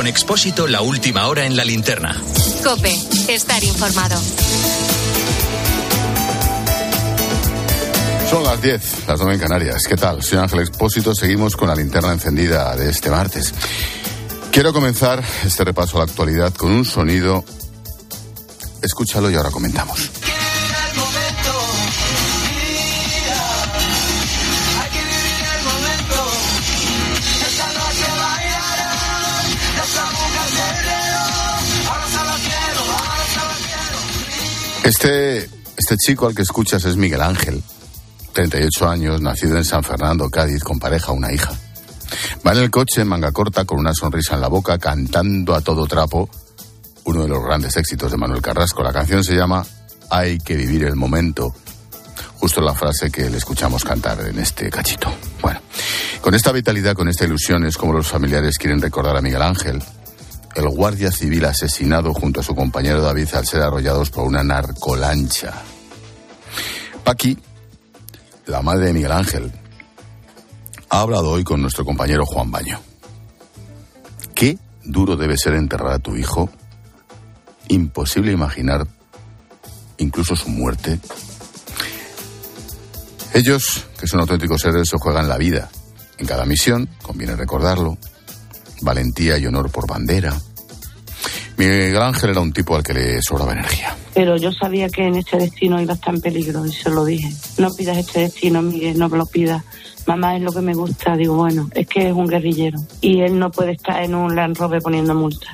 Con Expósito, la última hora en la linterna. Cope, estar informado. Son las 10, las 9 en Canarias. ¿Qué tal? Soy Ángel Expósito. Seguimos con la linterna encendida de este martes. Quiero comenzar este repaso a la actualidad con un sonido. Escúchalo y ahora comentamos. Este, este chico al que escuchas es Miguel Ángel, 38 años, nacido en San Fernando, Cádiz, con pareja, una hija. Va en el coche manga corta con una sonrisa en la boca, cantando a todo trapo uno de los grandes éxitos de Manuel Carrasco. La canción se llama Hay que vivir el momento. Justo la frase que le escuchamos cantar en este cachito. Bueno, con esta vitalidad, con esta ilusión es como los familiares quieren recordar a Miguel Ángel, el guardia civil asesinado junto a su compañero David al ser arrollados por una narcolancha. Paqui, la madre de Miguel Ángel, ha hablado hoy con nuestro compañero Juan Baño. ¿Qué duro debe ser enterrar a tu hijo? Imposible imaginar incluso su muerte. Ellos, que son auténticos seres, se juegan la vida. En cada misión, conviene recordarlo, valentía y honor por bandera. Miguel Ángel era un tipo al que le sobraba energía. Pero yo sabía que en este destino iba a estar en peligro y se lo dije. No pidas este destino, Miguel, no me lo pidas. Mamá es lo que me gusta. Digo, bueno, es que es un guerrillero y él no puede estar en un Land Rover poniendo multas.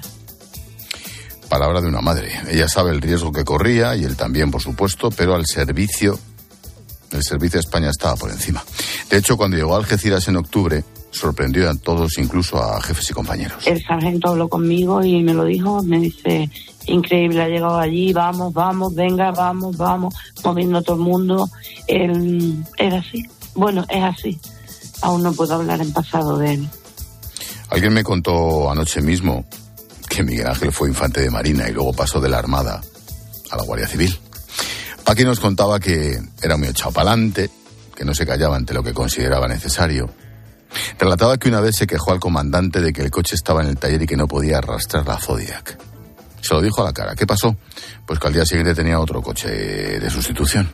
Palabra de una madre. Ella sabe el riesgo que corría y él también, por supuesto, pero al servicio, el servicio de España estaba por encima. De hecho, cuando llegó a Algeciras en octubre, sorprendió a todos, incluso a jefes y compañeros. El sargento habló conmigo y me lo dijo, me dice, increíble, ha llegado allí, vamos, vamos, venga, vamos, vamos, moviendo a todo el mundo. Él era así. Bueno, es así. Aún no puedo hablar en pasado de él. Alguien me contó anoche mismo que Miguel Ángel fue infante de Marina y luego pasó de la Armada a la Guardia Civil. Paqui nos contaba que era muy echado para adelante, que no se callaba ante lo que consideraba necesario. Relataba que una vez se quejó al comandante de que el coche estaba en el taller y que no podía arrastrar la Zodiac. Se lo dijo a la cara. ¿Qué pasó? Pues que al día siguiente tenía otro coche de sustitución.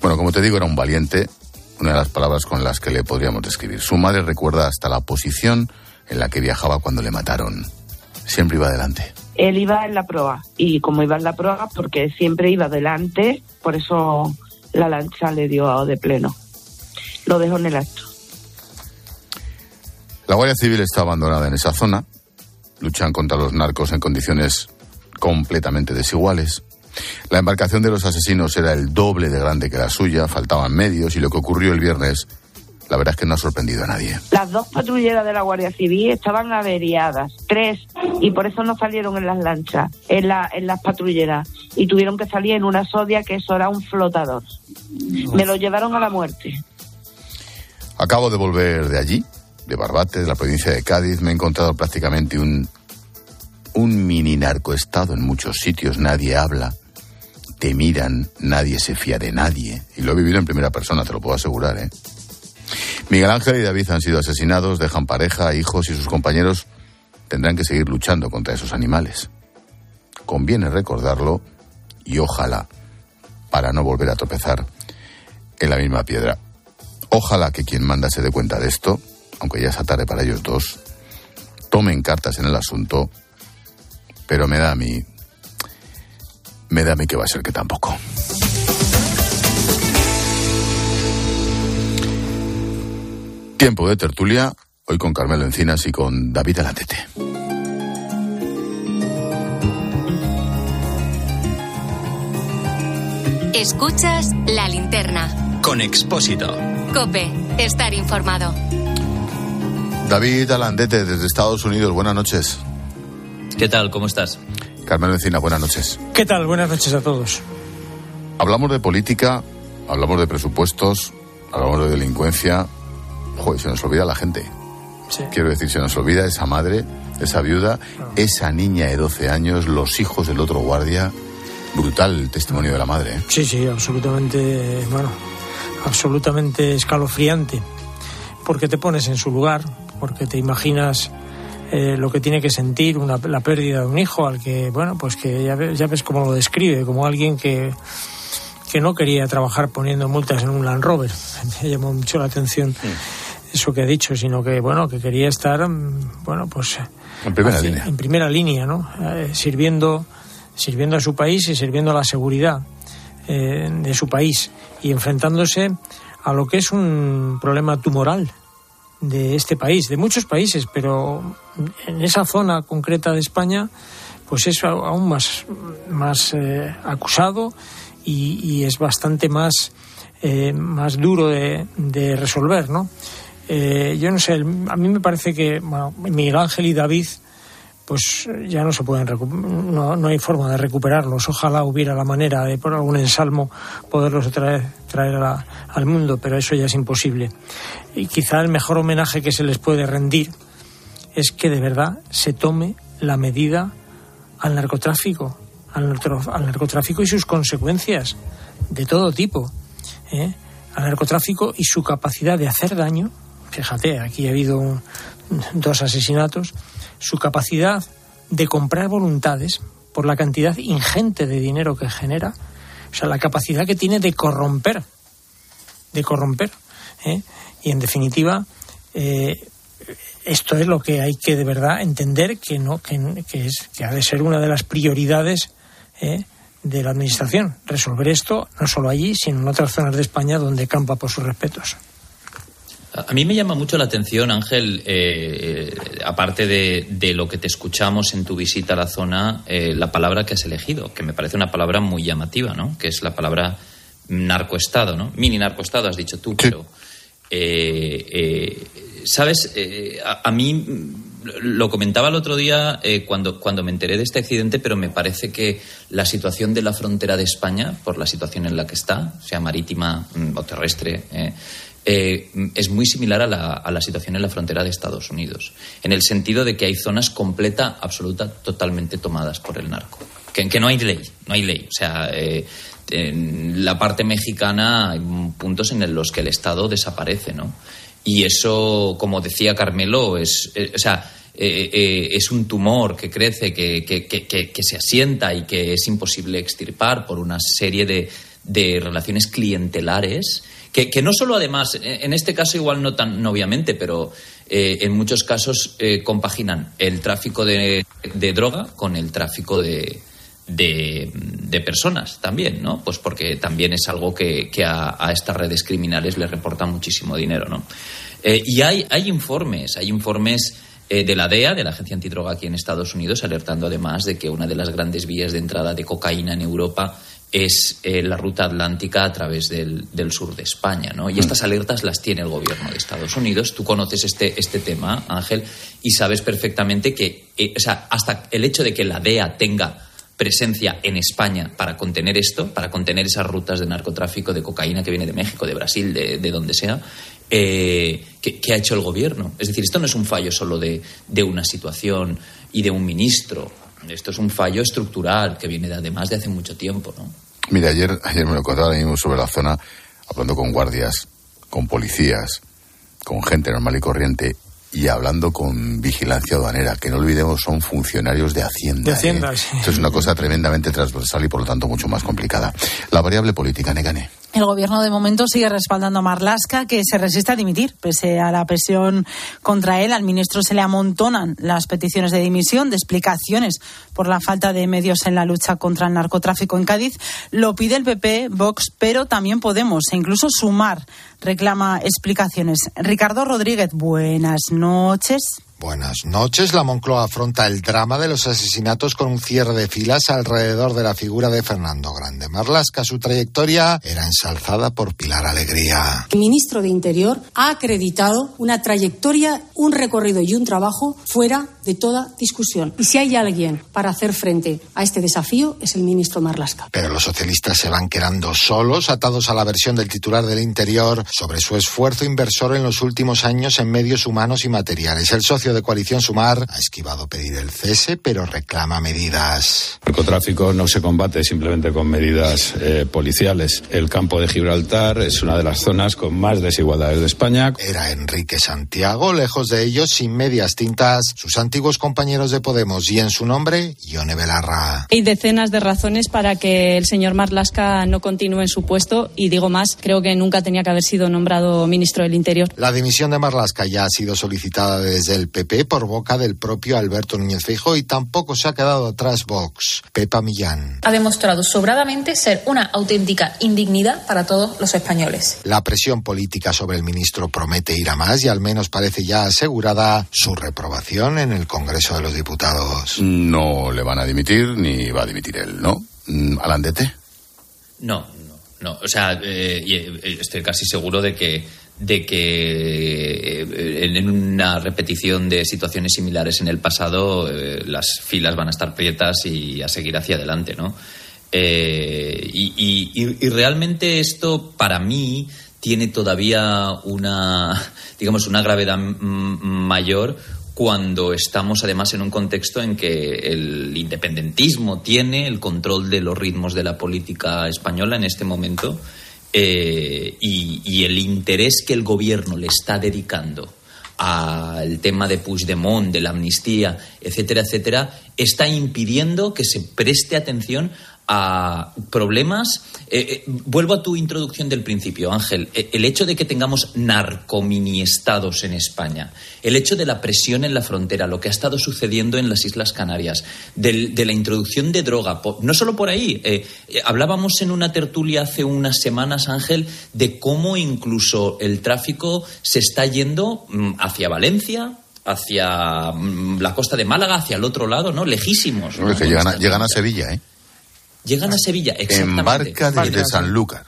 Bueno, como te digo, era un valiente, una de las palabras con las que le podríamos describir. Su madre recuerda hasta la posición en la que viajaba cuando le mataron. Siempre iba adelante. Él iba en la proa y como iba en la proa, porque siempre iba adelante, por eso la lancha le dio de pleno. Lo dejó en el acto. La Guardia Civil está abandonada en esa zona. Luchan contra los narcos en condiciones completamente desiguales. La embarcación de los asesinos era el doble de grande que la suya, faltaban medios y lo que ocurrió el viernes, la verdad es que no ha sorprendido a nadie. Las dos patrulleras de la Guardia Civil estaban averiadas, tres, y por eso no salieron en las lanchas, en, la, en las patrulleras, y tuvieron que salir en una sodia que eso era un flotador. Me lo llevaron a la muerte. Acabo de volver de allí, de Barbate, de la provincia de Cádiz. Me he encontrado prácticamente un, un mini narcoestado en muchos sitios. Nadie habla, te miran, nadie se fía de nadie. Y lo he vivido en primera persona, te lo puedo asegurar, ¿eh? Miguel Ángel y David han sido asesinados, dejan pareja, hijos y sus compañeros tendrán que seguir luchando contra esos animales. Conviene recordarlo y ojalá, para no volver a tropezar en la misma piedra. Ojalá que quien manda se dé cuenta de esto, aunque ya sea tarde para ellos dos, tomen cartas en el asunto, pero me da a mí, me da a mí que va a ser que tampoco. Tiempo de tertulia, hoy con Carmelo Encinas y con David Alantete. Escuchas la linterna. Con Expósito. Cope, estar informado. David Alandete desde Estados Unidos, buenas noches. ¿Qué tal? ¿Cómo estás? Carmelo Encina, buenas noches. ¿Qué tal? Buenas noches a todos. Hablamos de política, hablamos de presupuestos, hablamos de delincuencia. Joder, se nos olvida la gente. Sí. Quiero decir, se nos olvida esa madre, esa viuda, esa niña de 12 años, los hijos del otro guardia. Brutal el testimonio de la madre. ¿eh? Sí, sí, absolutamente, bueno, absolutamente escalofriante. Porque te pones en su lugar, porque te imaginas eh, lo que tiene que sentir una, la pérdida de un hijo al que, bueno, pues que ya ves, ya ves cómo lo describe, como alguien que, que no quería trabajar poniendo multas en un Land Rover. Me llamó mucho la atención eso que ha dicho, sino que, bueno, que quería estar, mm, bueno, pues... En primera línea. En primera línea, ¿no? Eh, sirviendo, sirviendo a su país y sirviendo a la seguridad eh, de su país y enfrentándose a lo que es un problema tumoral de este país, de muchos países, pero en esa zona concreta de España, pues es aún más, más eh, acusado y, es bastante más, eh, más duro de, de resolver, ¿no? Eh, yo no sé, a mí me parece que bueno, Miguel Ángel y David pues ya no se pueden no, no hay forma de recuperarlos. Ojalá hubiera la manera de por algún ensalmo poderlos traer, traer al mundo, pero eso ya es imposible. Y quizá el mejor homenaje que se les puede rendir es que de verdad se tome la medida al narcotráfico, al, al narcotráfico y sus consecuencias de todo tipo, ¿eh? al narcotráfico y su capacidad de hacer daño. Fíjate, aquí ha habido un, dos asesinatos su capacidad de comprar voluntades por la cantidad ingente de dinero que genera, o sea, la capacidad que tiene de corromper, de corromper. ¿eh? Y en definitiva, eh, esto es lo que hay que de verdad entender que no, que, es, que ha de ser una de las prioridades ¿eh? de la administración, resolver esto no solo allí, sino en otras zonas de España donde campa por sus respetos. A mí me llama mucho la atención, Ángel, eh, aparte de, de, lo que te escuchamos en tu visita a la zona, eh, la palabra que has elegido, que me parece una palabra muy llamativa, ¿no? Que es la palabra narcoestado, ¿no? Mini narcoestado, has dicho tú, pero. Eh, ¿Sabes? A, a, mí lo comentaba el otro día cuando, cuando me enteré de este accidente, pero me parece que la situación de la frontera de España, por la situación en la que está, sea marítima o terrestre, eh, es muy similar a la, situación en la frontera de Estados Unidos, en el sentido de que hay zonas completa, absoluta, totalmente tomadas por el narco. Que, que no hay ley, no hay ley. O sea, eh, en la parte mexicana hay puntos en los que el Estado desaparece, ¿no? Y eso, como decía Carmelo, es, eh, o sea, es un tumor que crece, que, que, que, se asienta y que es imposible extirpar por una serie de, de relaciones clientelares que, que, no solo además, en este caso igual no tan obviamente, pero eh, en muchos casos eh, compaginan el tráfico de, de, droga con el tráfico de, de, personas también, ¿no? Pues porque también es algo que, que a, a, estas redes criminales les reporta muchísimo dinero, ¿no? Eh, y hay, hay informes, hay informes de la DEA, de la Agencia Antidroga aquí en Estados Unidos, alertando además de que una de las grandes vías de entrada de cocaína en Europa es eh, la ruta atlántica a través del, del, sur de España, ¿no? Y estas alertas las tiene el gobierno de Estados Unidos. Tú conoces este, este tema, Ángel, y sabes perfectamente que, eh, o sea, hasta el hecho de que la DEA tenga presencia en España para contener esto, para contener esas rutas de narcotráfico de cocaína que viene de México, de Brasil, de, de donde sea, eh, ¿qué, ¿qué, ha hecho el gobierno? Es decir, esto no es un fallo solo de, de una situación y de un ministro esto es un fallo estructural que viene de, además de hace mucho tiempo, ¿no? Mira, ayer, ayer me lo contaba mismo sobre la zona, hablando con guardias, con policías, con gente normal y corriente, y hablando con vigilancia aduanera, que no olvidemos son funcionarios de Hacienda. De Hacienda, ¿eh? sí. Esto es una cosa tremendamente transversal y por lo tanto mucho más complicada. La variable política, Negane. El gobierno de momento sigue respaldando a Marlasca, que se resiste a dimitir. Pese a la presión contra él, al ministro se le amontonan las peticiones de dimisión, de explicaciones por la falta de medios en la lucha contra el narcotráfico en Cádiz. Lo pide el PP, Vox, pero también Podemos e incluso Sumar reclama explicaciones. Ricardo Rodríguez, buenas noches. Buenas noches. La Moncloa afronta el drama de los asesinatos con un cierre de filas alrededor de la figura de Fernando Grande Marlasca. Su trayectoria era ensalzada por Pilar Alegría. El ministro de Interior ha acreditado una trayectoria, un recorrido y un trabajo fuera de toda discusión. Y si hay alguien para hacer frente a este desafío es el ministro Marlasca. Pero los socialistas se van quedando solos, atados a la versión del titular del Interior sobre su esfuerzo inversor en los últimos años en medios humanos y materiales. El socio de coalición Sumar ha esquivado pedir el cese, pero reclama medidas. El narcotráfico no se combate simplemente con medidas eh, policiales. El campo de Gibraltar es una de las zonas con más desigualdades de España. Era Enrique Santiago, lejos de ellos, sin medias tintas. Sus antiguos compañeros de Podemos y en su nombre, Ione Belarra. Hay decenas de razones para que el señor Marlasca no continúe en su puesto y digo más, creo que nunca tenía que haber sido nombrado ministro del Interior. La dimisión de Marlasca ya ha sido solicitada desde el PP por boca del propio Alberto Núñez Feijóo y tampoco se ha quedado atrás Vox. Pepa Millán. Ha demostrado sobradamente ser una auténtica indignidad para todos los españoles. La presión política sobre el ministro promete ir a más y al menos parece ya asegurada su reprobación en el Congreso de los Diputados. No le van a dimitir ni va a dimitir él, ¿no? Mm, Alandete. No, no, no. O sea, eh, eh, estoy casi seguro de que de que eh, en una repetición de situaciones similares en el pasado las filas van a estar prietas y a seguir hacia adelante, ¿no? y, y realmente esto para mí tiene todavía una, digamos, una gravedad mayor cuando estamos además en un contexto en que el independentismo tiene el control de los ritmos de la política española en este momento eh, y, el interés que el gobierno le está dedicando al tema de Puigdemont, de la amnistía, etcétera, etcétera, está impidiendo que se preste atención a problemas. Eh, eh, vuelvo a tu introducción del principio, Ángel. Eh, el hecho de que tengamos narcominiestados en España, el hecho de la presión en la frontera, lo que ha estado sucediendo en las Islas Canarias, de la introducción de droga, no solo por ahí. hablábamos en una tertulia hace unas semanas, Ángel, de cómo incluso el tráfico se está yendo mm, hacia Valencia, hacia mm, la costa de Málaga, hacia el otro lado, ¿no? Lejísimos. que llegan, llegan a Sevilla, ¿eh? Llegan a Sevilla, exactamente. Embarca desde Sanlúcar.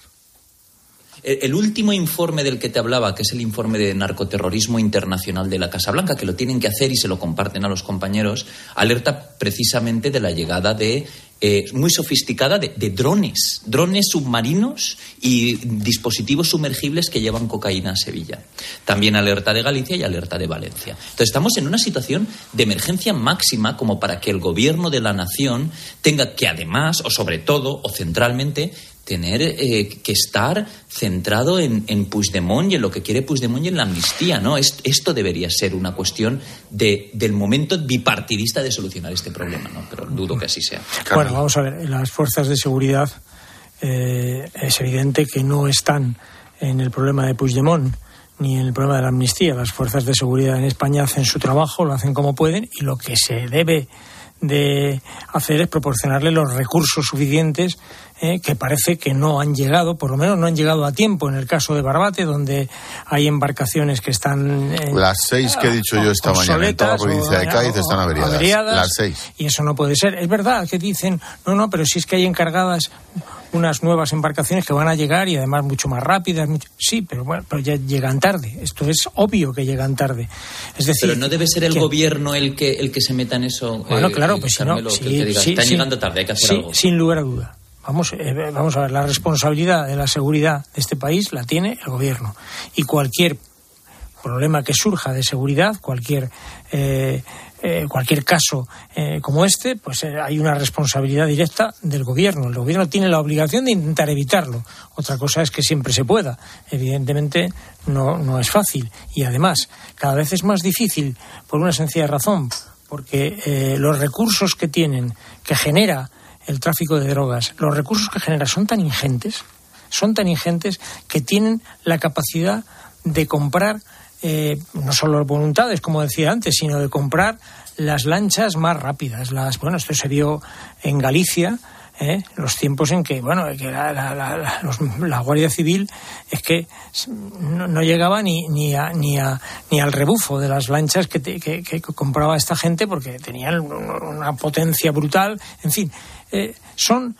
El, último informe del que te hablaba, que es el informe de narcoterrorismo internacional de la Casa Blanca, que lo tienen que hacer y se lo comparten a los compañeros, alerta precisamente de la llegada de eh, muy sofisticada de, drones, drones submarinos y dispositivos sumergibles que llevan cocaína a Sevilla. También alerta de Galicia y alerta de Valencia. Entonces estamos en una situación de emergencia máxima como para que el gobierno de la nación tenga que además, o sobre todo, o centralmente, tener eh, que estar centrado en, en, Puigdemont y en lo que quiere Puigdemont y en la amnistía, ¿no? esto debería ser una cuestión de, del momento bipartidista de solucionar este problema, ¿no? Pero dudo que así sea. Bueno, vamos a ver, las fuerzas de seguridad eh, es evidente que no están en el problema de Puigdemont ni en el problema de la amnistía. Las fuerzas de seguridad en España hacen su trabajo, lo hacen como pueden y lo que se debe de hacer es proporcionarle los recursos suficientes eh, que parece que no han llegado, por lo menos no han llegado a tiempo en el caso de Barbate, donde hay embarcaciones que están. Eh, las seis que he dicho yo esta mañana en toda la provincia de Cádiz están averiadas. Las seis. Y eso no puede ser. Es verdad que dicen, no, no, pero si es que hay encargadas unas nuevas embarcaciones que van a llegar y además mucho más rápidas. Sí, pero bueno, pero ya llegan tarde. Esto es obvio que llegan tarde. Es decir, pero no debe ser el gobierno el que el que se meta en eso. Bueno, eh, claro, pues si no, están llegando tarde, hay que hacer algo. Sin lugar a duda. Vamos, eh, vamos a ver, la responsabilidad de la seguridad de este país la tiene el gobierno. Y cualquier problema que surja de seguridad, cualquier eh, eh, cualquier caso como este, pues hay una responsabilidad directa del gobierno. El gobierno tiene la obligación de intentar evitarlo. Otra cosa es que siempre se pueda. Evidentemente no, no es fácil. Y además, cada vez es más difícil por una sencilla razón, porque los recursos que tienen, que genera el tráfico de drogas, los recursos que genera son tan ingentes, son tan ingentes que tienen la capacidad de comprar eh, no solo voluntades, como decía antes, sino de comprar las lanchas más rápidas. Las, bueno, esto se vio en Galicia, ¿eh? los tiempos en que, bueno, que la, la, Guardia Civil es que no, llegaba ni, ni, a, ni, a, ni al rebufo de las lanchas que, que, compraba esta gente porque tenían una potencia brutal. En fin, eh, son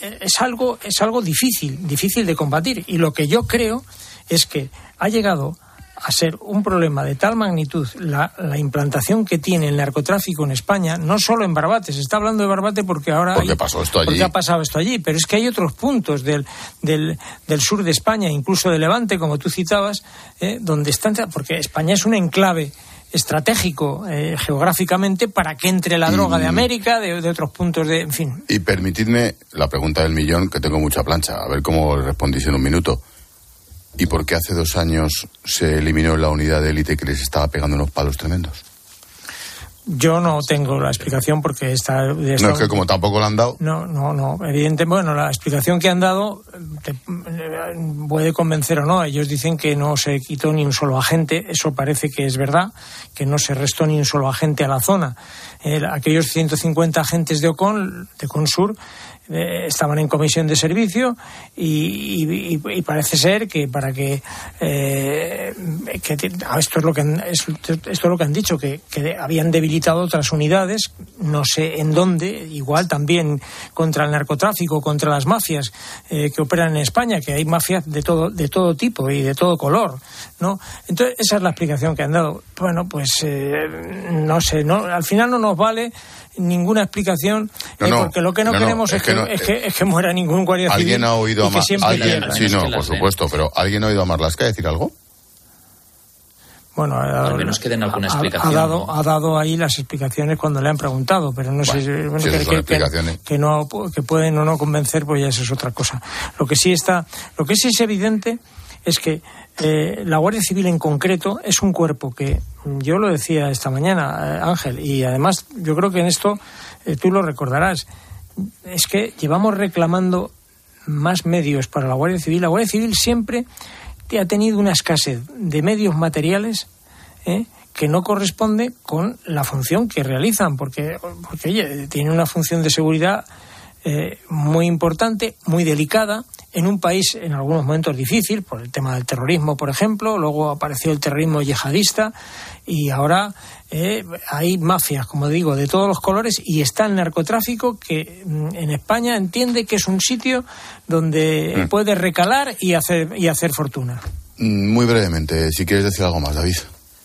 es algo es algo difícil difícil de combatir. Y lo que yo creo es que ha llegado a ser un problema de tal magnitud la, implantación que tiene el narcotráfico en España, no solo en Barbate, se está hablando de Barbate porque ahora porque pasó esto allí. ha pasado esto allí, pero es que hay otros puntos del, del, del sur de España, incluso de Levante, como tú citabas, eh, donde están, porque España es un enclave estratégico eh, geográficamente para que entre la droga de América, de, de, otros puntos de, en fin. Y permitidme la pregunta del millón, que tengo mucha plancha, a ver cómo respondís en un minuto. ¿Y por qué hace dos años se eliminó la unidad de élite que les estaba pegando unos palos tremendos? Yo no tengo la explicación porque está... No, es que como tampoco la han dado. No, no, no. Evidente, bueno, la explicación que han dado te puede convencer o no. Ellos dicen que no se quitó ni un solo agente. Eso parece que es verdad, que no se restó ni un solo agente a la zona. Eh, aquellos 150 agentes de Ocon, de Consur, eh, estaban en comisión de servicio y, parece ser que para que, eh, ah, esto es lo que esto es lo que han dicho que, habían debilitado otras unidades no sé en dónde igual también contra el narcotráfico contra las mafias eh, que operan en España que hay mafias de todo de todo tipo y de todo color no entonces esa es la explicación que han dado. Bueno pues no sé no al final no nos vale ninguna explicación, eh, porque lo que no, queremos es, que, es, que, es, que, muera ningún guardia civil. ¿Alguien ha oído a ¿alguien, Sí, no, por supuesto, pero ¿alguien ha oído a Marlaska decir algo? Bueno, ha al menos queden alguna explicación. Ha, dado, ha dado ahí las explicaciones cuando le han preguntado, pero no sé que, que, no que pueden o no convencer, pues ya eso es otra cosa. Lo que sí está, lo que sí es evidente es que eh, la Guardia Civil en concreto es un cuerpo que, yo lo decía esta mañana, eh, Ángel, y además yo creo que en esto eh, tú lo recordarás, es que llevamos reclamando más medios para la Guardia Civil. La Guardia Civil siempre ha tenido una escasez de medios materiales que no corresponde con la función que realizan, porque, porque tiene una función de seguridad muy importante, muy delicada, en un país en algunos momentos difícil, por el tema del terrorismo, por ejemplo, luego apareció el terrorismo yihadista y ahora eh, hay mafias, como digo, de todos los colores y está el narcotráfico que mm, en España entiende que es un sitio donde mm. puede recalar y hacer, y hacer fortuna. Mm, muy brevemente, si quieres decir algo más, David.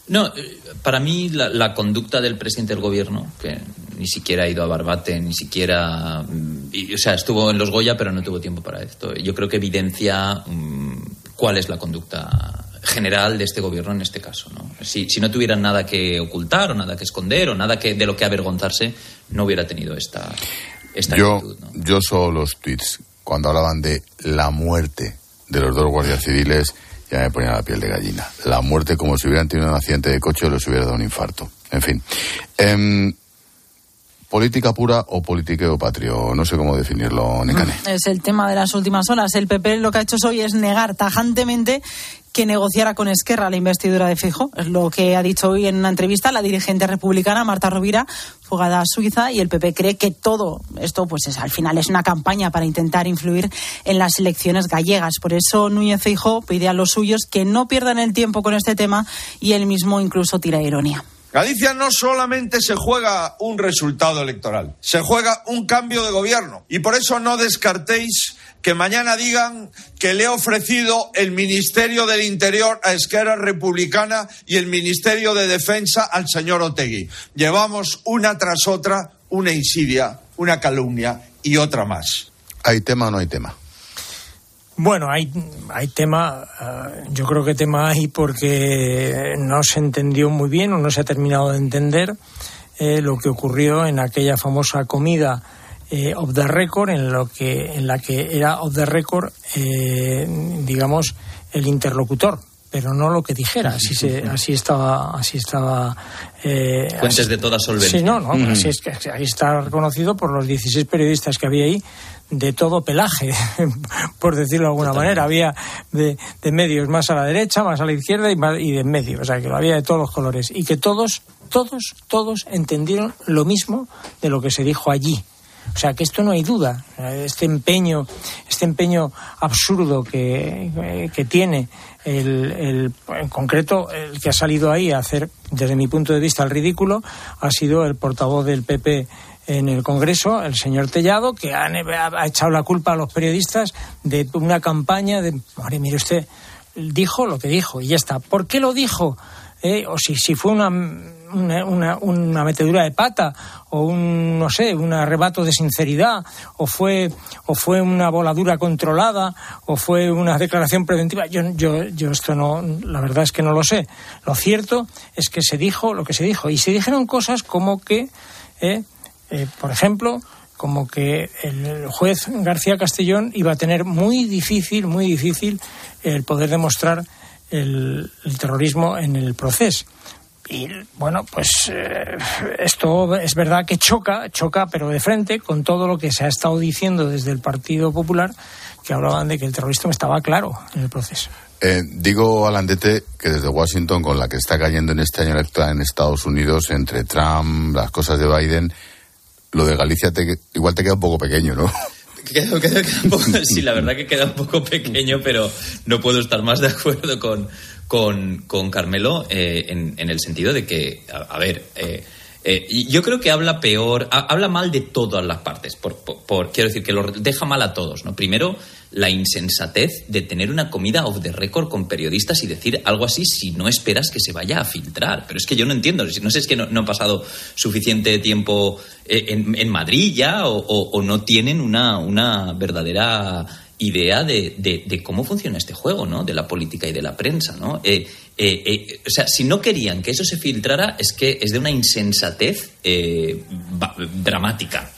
No, eh, para mí la, conducta del presidente del gobierno, que ni siquiera ha ido a Barbate, ni siquiera. o sea, estuvo en los Goya, pero no tuvo tiempo para esto. Yo creo que evidencia mm, cuál es la conducta general de este gobierno en este caso. ¿no? Si, si, no tuvieran nada que ocultar o nada que esconder o nada que, de lo que avergonzarse, no hubiera tenido esta, esta yo, actitud. Yo solo los tweets, cuando hablaban de la muerte de los dos guardias civiles ya me ponía la piel de gallina. La muerte como si hubieran tenido un accidente de coche o les hubiera dado un infarto. En fin. Em, política pura o politiqueo patrio. No sé cómo definirlo, Necane. Es el tema de las últimas horas. El PP lo que ha hecho hoy es negar tajantemente que negociara con Esquerra la investidura de Fijo. Es lo que ha dicho hoy en una entrevista la dirigente republicana Marta Rovira, fugada a Suiza, y el PP cree que todo esto, pues es, al final, es una campaña para intentar influir en las elecciones gallegas. Por eso Núñez Fijo pide a los suyos que no pierdan el tiempo con este tema y él mismo incluso tira ironía. Galicia no solamente se juega un resultado electoral, se juega un cambio de gobierno. Y por eso no descartéis que mañana digan que le he ofrecido el Ministerio del Interior a Esquerra Republicana y el Ministerio de Defensa al señor Otegui. Llevamos una tras otra una insidia, una calumnia y otra más. ¿Hay tema o no hay tema? Bueno, hay, hay tema, eh, yo creo que tema hay porque no se entendió muy bien o no se ha terminado de entender eh, lo que ocurrió en aquella famosa comida eh, of the record, en, lo que, en la que era of the record, digamos, el interlocutor pero no lo que dijera. Así, se, así estaba. Así estaba Fuentes de toda solvencia. Sí, no, no. Así es que ahí está reconocido por los 16 periodistas que había ahí de todo pelaje, por decirlo de alguna manera. Había de, medios más a la derecha, más a la izquierda y, y de en medio. O sea, que lo había de todos los colores. Y que todos, todos, todos entendieron lo mismo de lo que se dijo allí. O sea, que esto no hay duda. Este empeño, este empeño absurdo que, que tiene el, el, en concreto, el que ha salido ahí a hacer, desde mi punto de vista, el ridículo, ha sido el portavoz del PP en el Congreso, el señor Tellado, que ha, echado la culpa a los periodistas de una campaña de, mire usted, dijo lo que dijo y ya está. ¿Por qué lo dijo? Eh, o si, si fue una, una, metedura de pata o un, no sé, un arrebato de sinceridad o fue, o fue una voladura controlada o fue una declaración preventiva. Yo, yo, yo esto no, la verdad es que no lo sé. Lo cierto es que se dijo lo que se dijo y se dijeron cosas como que... Eh, eh, por ejemplo, como que el juez García Castellón iba a tener muy difícil, muy difícil el poder demostrar el, terrorismo en el proceso. Y bueno, pues eh, esto es verdad que choca, choca, pero de frente con todo lo que se ha estado diciendo desde el Partido Popular, que hablaban de que el terrorismo estaba claro en el proceso. Eh, digo, Alandete, que desde Washington, con la que está cayendo en este año electoral en Estados Unidos, entre Trump, las cosas de Biden, lo de Galicia te, igual te queda un poco pequeño, ¿no? Queda un poco, sí, la verdad que queda un poco pequeño, pero no puedo estar más de acuerdo con, con, con Carmelo eh, en, en, el sentido de que, a, ver, eh, eh, yo creo que habla peor, ha, habla mal de todas las partes, por, por, quiero decir que lo deja mal a todos, ¿no? Primero, la insensatez de tener una comida off the record con periodistas y decir algo así si no esperas que se vaya a filtrar. Pero es que yo no entiendo, no sé, es que no, no ha pasado suficiente tiempo en, en Madrid ya o, o, o no tienen una, una verdadera idea de, de, de, cómo funciona este juego, ¿no? De la política y de la prensa, ¿no? Eh, eh, eh, o sea, si no querían que eso se filtrara, es que es de una insensatez eh, dramática.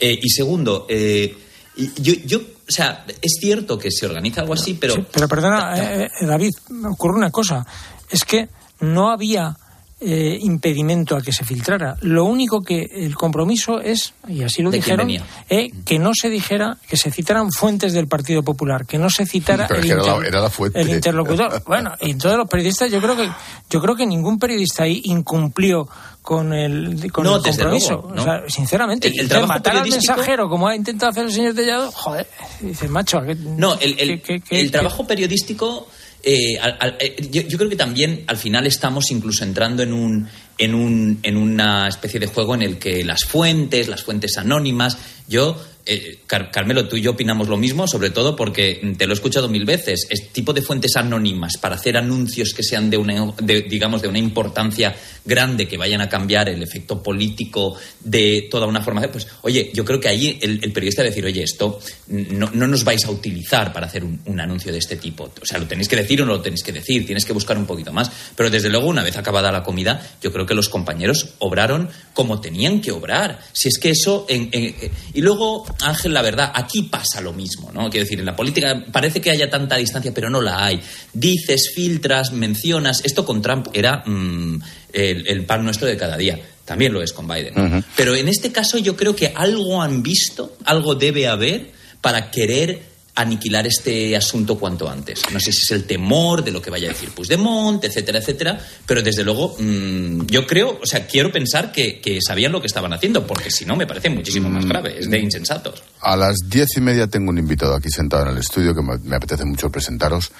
y segundo, yo, yo, o sea, es cierto que se organiza algo así, pero... Sí, pero perdona, David, me ocurre una cosa. Es que no había eh, impedimento a que se filtrara. Lo único que el compromiso es, y así lo dijeron, eh, que no se dijera que se citaran fuentes del Partido Popular, que no se citara el, inter era la, era la el, interlocutor. bueno, y todos los periodistas, yo creo que yo creo que ningún periodista ahí incumplió con el, con no, el compromiso. Luego, ¿no? o sea, sinceramente, el, el trabajo matar al periodístico... mensajero, como ha intentado hacer el señor Tellado, joder, dices, macho. ¿qué, no, el, el, qué, qué, el trabajo periodístico. Eh, al, al, eh, yo, yo, creo que también al final estamos incluso entrando en un, en, un, en una especie de juego en el que las fuentes, las fuentes anónimas, yo eh, Car Carmelo, tú y yo opinamos lo mismo, sobre todo porque te lo he escuchado mil veces. Es tipo de fuentes anónimas para hacer anuncios que sean de una, de, digamos, de una importancia grande, que vayan a cambiar el efecto político de toda una forma. Pues, oye, yo creo que ahí el, periodista debe decir, oye, esto no, no, nos vais a utilizar para hacer un, un, anuncio de este tipo. O sea, lo tenéis que decir o no lo tenéis que decir, tienes que buscar un poquito más. Pero desde luego, una vez acabada la comida, yo creo que los compañeros obraron como tenían que obrar. Si es que eso. En, en, y luego Ángel, la verdad, aquí pasa lo mismo, ¿no? Quiero decir, en la política parece que haya tanta distancia, pero no la hay. Dices, filtras, mencionas. Esto con Trump era mmm, el, el, pan nuestro de cada día. También lo es con Biden. Uh -huh. Pero en este caso yo creo que algo han visto, algo debe haber para querer aniquilar este asunto cuanto antes. No sé si es el temor de lo que vaya a decir Puigdemont, etcétera, etcétera, pero desde luego mmm, yo creo, o sea, quiero pensar que, que, sabían lo que estaban haciendo, porque si no me parece muchísimo más grave, es de insensatos. A las diez y media tengo un invitado aquí sentado en el estudio que me, me apetece mucho presentaros,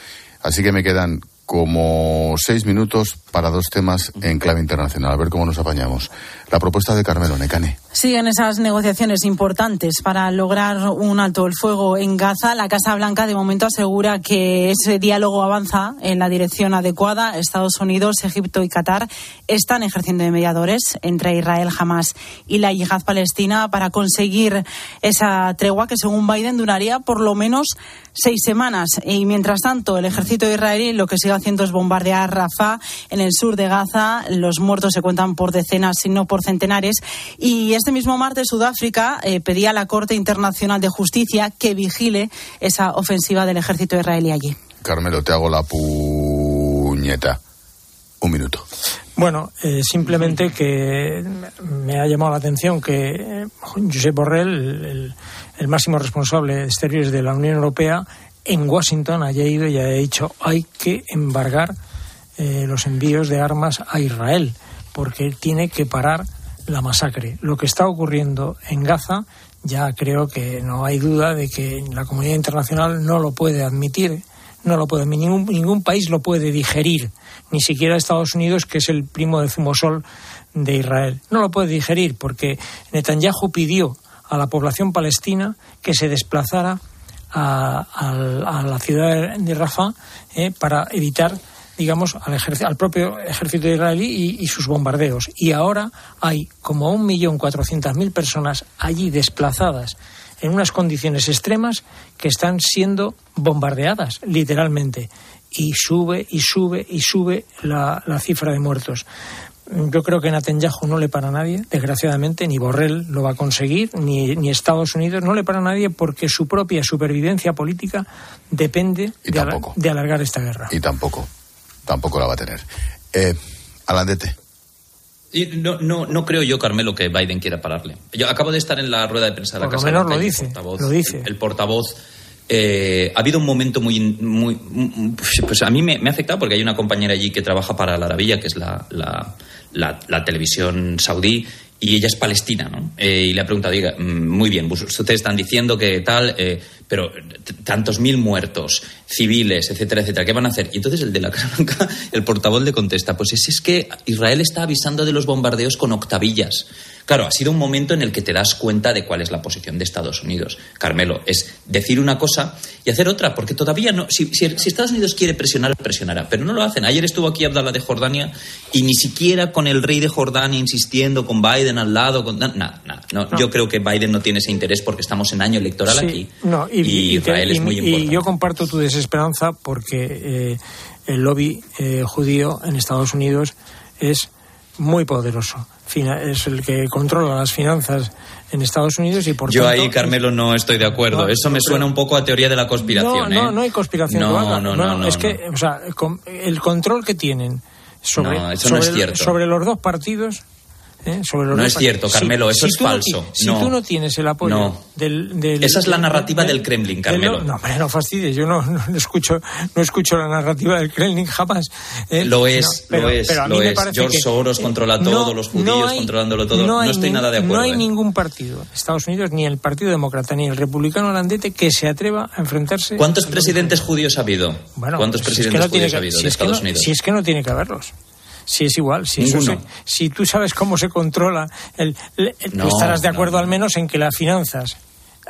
así que me quedan como seis minutos para dos temas en clave internacional. A ver cómo nos apañamos. La propuesta de Carmelo Necane. Siguen esas negociaciones importantes para lograr un alto el fuego en Gaza. La Casa Blanca de momento asegura que ese diálogo avanza en la dirección adecuada. Estados Unidos, Egipto y Qatar están ejerciendo de mediadores entre Israel, Hamas y la yihad palestina para conseguir esa tregua que según Biden duraría por lo menos seis semanas. Y mientras tanto, el ejército israelí lo que sigue es bombardear Rafah en el sur de Gaza. Los muertos se cuentan por decenas, si no por centenares. Y este mismo martes Sudáfrica eh, pedía a la Corte Internacional de Justicia que vigile esa ofensiva del ejército israelí allí. Carmelo, te hago la puñeta. Un minuto. Bueno, eh, simplemente que me ha llamado la atención que eh, Josep Borrell, el, el, máximo responsable de exteriores de la Unión Europea, en Washington haya ido y haya dicho hay que embargar eh, los envíos de armas a Israel porque tiene que parar la masacre. Lo que está ocurriendo en Gaza ya creo que no hay duda de que la comunidad internacional no lo puede admitir, no lo puede, ningún, ningún país lo puede digerir, ni siquiera Estados Unidos, que es el primo de Zumosol de Israel. No lo puede digerir porque Netanyahu pidió a la población palestina que se desplazara a, a, a la ciudad de Rafah eh, para evitar digamos, al, al, propio ejército israelí y, y, sus bombardeos. Y ahora hay como un millón cuatrocientas mil personas allí desplazadas en unas condiciones extremas que están siendo bombardeadas, literalmente. Y sube y sube y sube la, la cifra de muertos. Yo creo que Netanyahu no le para a nadie, desgraciadamente, ni Borrell lo va a conseguir, ni, ni, Estados Unidos, no le para a nadie porque su propia supervivencia política depende de, al, de, alargar esta guerra. Y tampoco tampoco la va a tener. Eh, Alandete. Y no, no, no creo yo, Carmelo, que Biden quiera pararle. Yo acabo de estar en la rueda de prensa de la Por lo Casa menos lo el dice, portavoz- lo dice. El, el portavoz. eh, ha habido un momento muy. muy pues, pues a mí me, me ha afectado porque hay una compañera allí que trabaja para la Arabilla, que es la, la, la- la televisión saudí, y ella es palestina, ¿no? Eh, y le ha preguntado, diga, mm, muy bien, ustedes están diciendo que tal, eh, pero tantos mil muertos, civiles, etcétera, etcétera, ¿qué van a hacer? Y entonces el de la Casa el portavoz le contesta, pues es, es que Israel está avisando de los bombardeos con octavillas. Claro, ha sido un momento en el que te das cuenta de cuál es la posición de Estados Unidos. Carmelo, es decir una cosa y hacer otra, porque todavía no. Si, si- si Estados Unidos quiere presionar, presionará, pero no lo hacen. Ayer estuvo aquí Abdallah de Jordania y ni siquiera con el rey de Jordania insistiendo, con Biden al lado, con nada, nada. No, No. Yo creo que Biden no tiene ese interés porque estamos en año electoral Sí, aquí. no, y, y Israel es y- muy y importante. yo comparto tu desesperanza porque eh, el lobby eh, judío en Estados Unidos es muy poderoso. Es el que controla las finanzas en Estados Unidos y por Yo tanto, ahí, Carmelo, no estoy de acuerdo. No, Eso me suena un poco a teoría de la conspiración. no, no, ¿eh? no hay conspiración. No, no, no, no, es que, o sea, el control que tienen sobre, sobre los dos partidos. ¿Eh? Sobre los No es cierto, Carmelo, eso es no falso. si No. tú no tienes el apoyo No. del, del- Esa es la narrativa del Kremlin, Carmelo. no, hombre, no fastidies, yo no, no escucho, no escucho la narrativa del Kremlin jamás. ¿eh? Lo es, pero- lo es, pero a mí lo me es. George que, Soros eh, controla todo, los judíos hay- controlándolo todo. No, hay estoy nada de acuerdo. No hay ¿eh? ningún partido, Estados Unidos, ni el Partido Demócrata, ni el Republicano holandete, que se atreva a enfrentarse. ¿Cuántos presidentes judíos ha habido? Bueno, ¿Cuántos presidentes judíos ha habido de Estados Unidos? Si es que no tiene que haberlos. Si es igual, si, eso se- si tú sabes cómo se controla, el, No, estarás de no, acuerdo al menos en que las finanzas,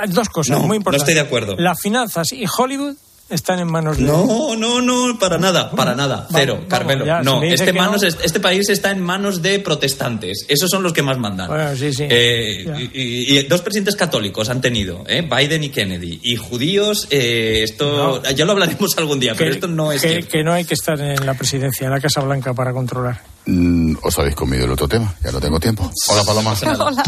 dos cosas No, muy no importantes. estoy de acuerdo. Las finanzas y Hollywood están en manos de No, no, no, para nada, para nada. Cero, vamos, Carmelo. ya, no, este, que manos, no- este país está en manos de protestantes. Esos son los que más mandan. Bueno, sí, sí. Eh, y, y- y dos presidentes católicos han tenido, ¿eh? Biden y Kennedy. Y judíos, eh, esto ya lo hablaremos algún día, pero que, esto no es que, cierto. que no hay que estar en la presidencia, en la Casa Blanca para controlar. Mm, os habéis comido el otro tema, ya no tengo tiempo. Hola Paloma. Hola.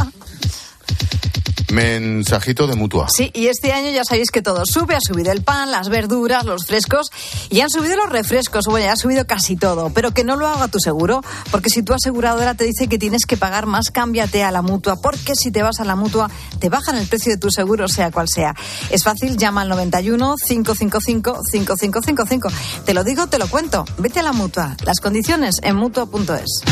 Mensajito de mutua. Sí, y este año ya sabéis que todo sube. Ha subido el pan, las verduras, los frescos y han subido los refrescos. Bueno, ya ha subido casi todo. Pero que no lo haga tu seguro, porque si tu aseguradora te dice que tienes que pagar más, cámbiate a la mutua. Porque si te vas a la mutua, te bajan el precio de tu seguro, sea cual sea. Es fácil, llama al 91 555 5555. Te lo digo, te lo cuento. Vete a la mutua. Las condiciones en mutua.es.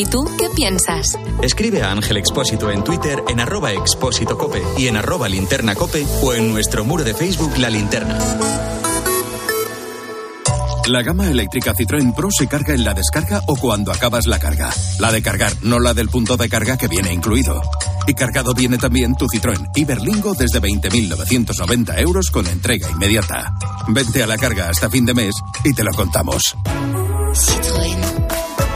¿Y tú qué piensas? Escribe a Ángel Expósito en Twitter en arroba expósito cope y en arroba linterna cope o en nuestro muro de Facebook La Linterna. La gama eléctrica Citroën Pro se carga en la descarga o cuando acabas la carga. La de cargar, no la del punto de carga que viene incluido. Y cargado viene también tu Citroën Iberlingo desde 20.990 euros con entrega inmediata. Vente a la carga hasta fin de mes y te lo contamos.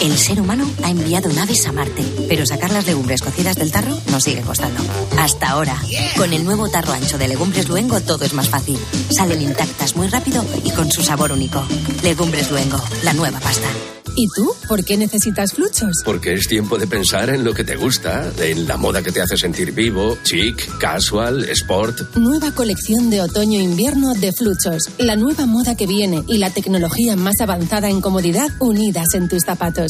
El ser humano ha enviado naves a Marte, pero sacar las legumbres cocidas del tarro nos sigue costando. Hasta ahora. Con el nuevo tarro ancho de Legumbres Luengo todo es más fácil. Salen intactas muy rápido y con su sabor único. Legumbres Luengo, la nueva pasta. ¿Y tú? ¿Por qué necesitas fluchos? Porque es tiempo de pensar en lo que te gusta, en la moda que te hace sentir vivo, chic, casual, sport. Nueva colección de otoño-invierno de Fluchos. La nueva moda que viene y la tecnología más avanzada en comodidad unidas en tus zapatos.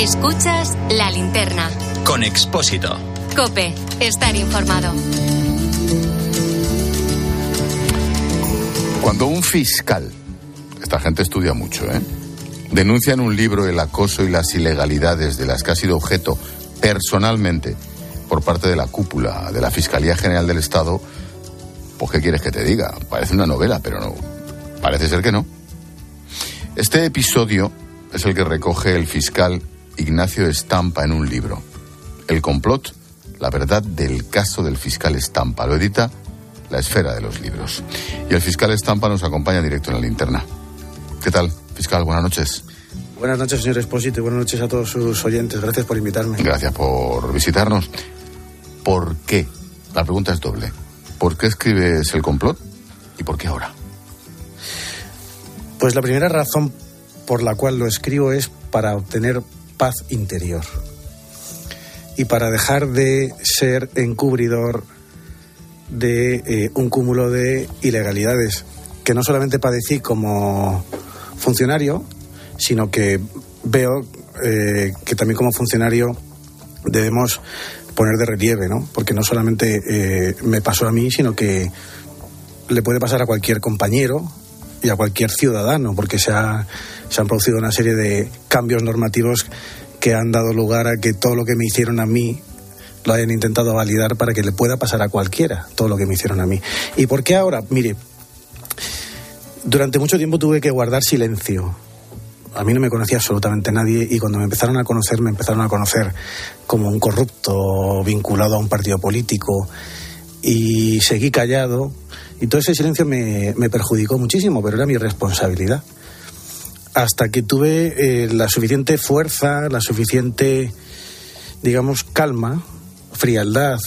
Escuchas la linterna. Con Expósito. Cope, estar informado. Cuando un fiscal, esta gente estudia mucho, ¿eh? denuncia en un libro el acoso y las ilegalidades de las que ha sido objeto personalmente por parte de la cúpula de la Fiscalía General del Estado, pues ¿qué quieres que te diga? Parece una novela, pero no. Parece ser que no. Este episodio es el que recoge el fiscal Ignacio Estampa en un libro. El complot, la verdad del caso del fiscal Estampa. Lo edita La Esfera de los Libros. Y el fiscal Estampa nos acompaña directo en la linterna. ¿Qué tal, fiscal? Buenas noches. Buenas noches, señor Espósito, y buenas noches a todos sus oyentes. Gracias por invitarme. Gracias por visitarnos. ¿Por qué? La pregunta es doble. ¿Por qué escribes el complot y por qué ahora? Pues la primera razón por la cual lo escribo es para obtener paz interior y para dejar de ser encubridor de eh, un cúmulo de ilegalidades que no solamente padecí como funcionario, sino que veo eh, que también como funcionario debemos poner de relieve, ¿no? Porque no solamente eh, me pasó a mí, sino que le puede pasar a cualquier compañero y a cualquier ciudadano, porque se, ha, se han producido una serie de cambios normativos que han dado lugar a que todo lo que me hicieron a mí lo hayan intentado validar para que le pueda pasar a cualquiera todo lo que me hicieron a mí. ¿Y por qué ahora? Mire, durante mucho tiempo tuve que guardar silencio. A mí no me conocía absolutamente nadie y cuando me empezaron a conocer, me empezaron a conocer como un corrupto vinculado a un partido político y seguí callado y todo ese silencio me, me perjudicó muchísimo, pero era mi responsabilidad. Hasta que tuve eh, la suficiente fuerza, la suficiente, digamos, calma, frialdad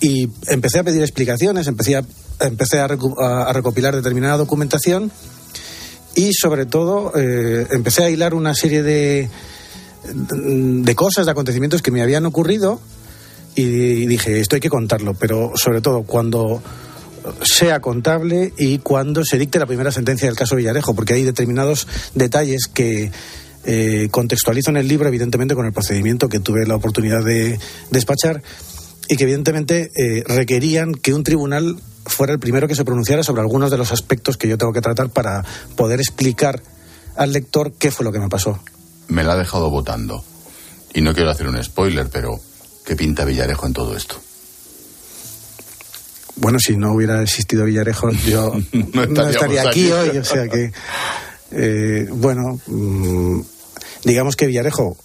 y empecé a pedir explicaciones, empecé a, empecé a, a recopilar determinada documentación y sobre todo eh, empecé a hilar una serie de, de cosas, de acontecimientos que me habían ocurrido y dije, esto hay que contarlo, pero sobre todo cuando sea contable y cuando se dicte la primera sentencia del caso Villarejo, porque hay determinados detalles que eh, contextualizo en el libro, evidentemente con el procedimiento que tuve la oportunidad de despachar y que evidentemente eh, requerían que un tribunal fuera el primero que se pronunciara sobre algunos de los aspectos que yo tengo que tratar para poder explicar al lector qué fue lo que me pasó. Me la ha dejado votando. Y no quiero hacer un spoiler, pero ¿qué pinta Villarejo en todo esto? Bueno, si no hubiera existido Villarejo, yo no estaría aquí aquí. hoy. O sea que, eh, bueno, mm, digamos que Villarejo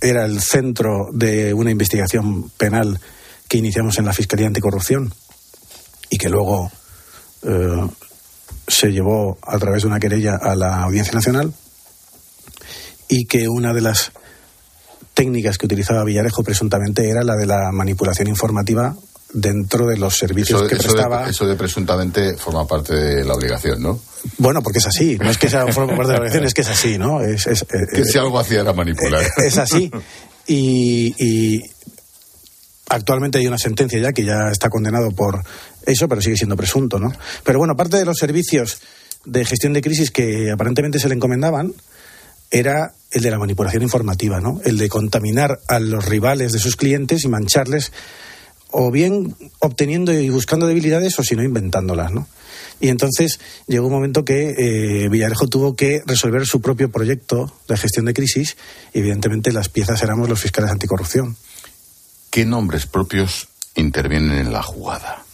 era el centro de una investigación penal que iniciamos en la Fiscalía Anticorrupción y que luego eh, se llevó a través de una querella a la Audiencia Nacional y que una de las técnicas que utilizaba Villarejo presuntamente era la de la manipulación informativa dentro de los servicios Eso, que eso prestaba. de, eso de presuntamente forma parte de la obligación, ¿no? Bueno, porque es así, no es que sea forma parte de la obligación, es que es así, ¿no? Es, es, eh, Que si algo hacía era manipular. es así. Y, y actualmente hay una sentencia ya que ya está condenado por eso, pero sigue siendo presunto, ¿no? Pero bueno, parte de los servicios de gestión de crisis que aparentemente se le encomendaban era el de la manipulación informativa, ¿no? El de contaminar a los rivales de sus clientes y mancharles o bien obteniendo y buscando debilidades o si no inventándolas, ¿no? Y entonces llegó un momento que eh, Villarejo tuvo que resolver su propio proyecto de gestión de crisis y evidentemente las piezas éramos los fiscales anticorrupción. ¿Qué nombres propios intervienen en la jugada?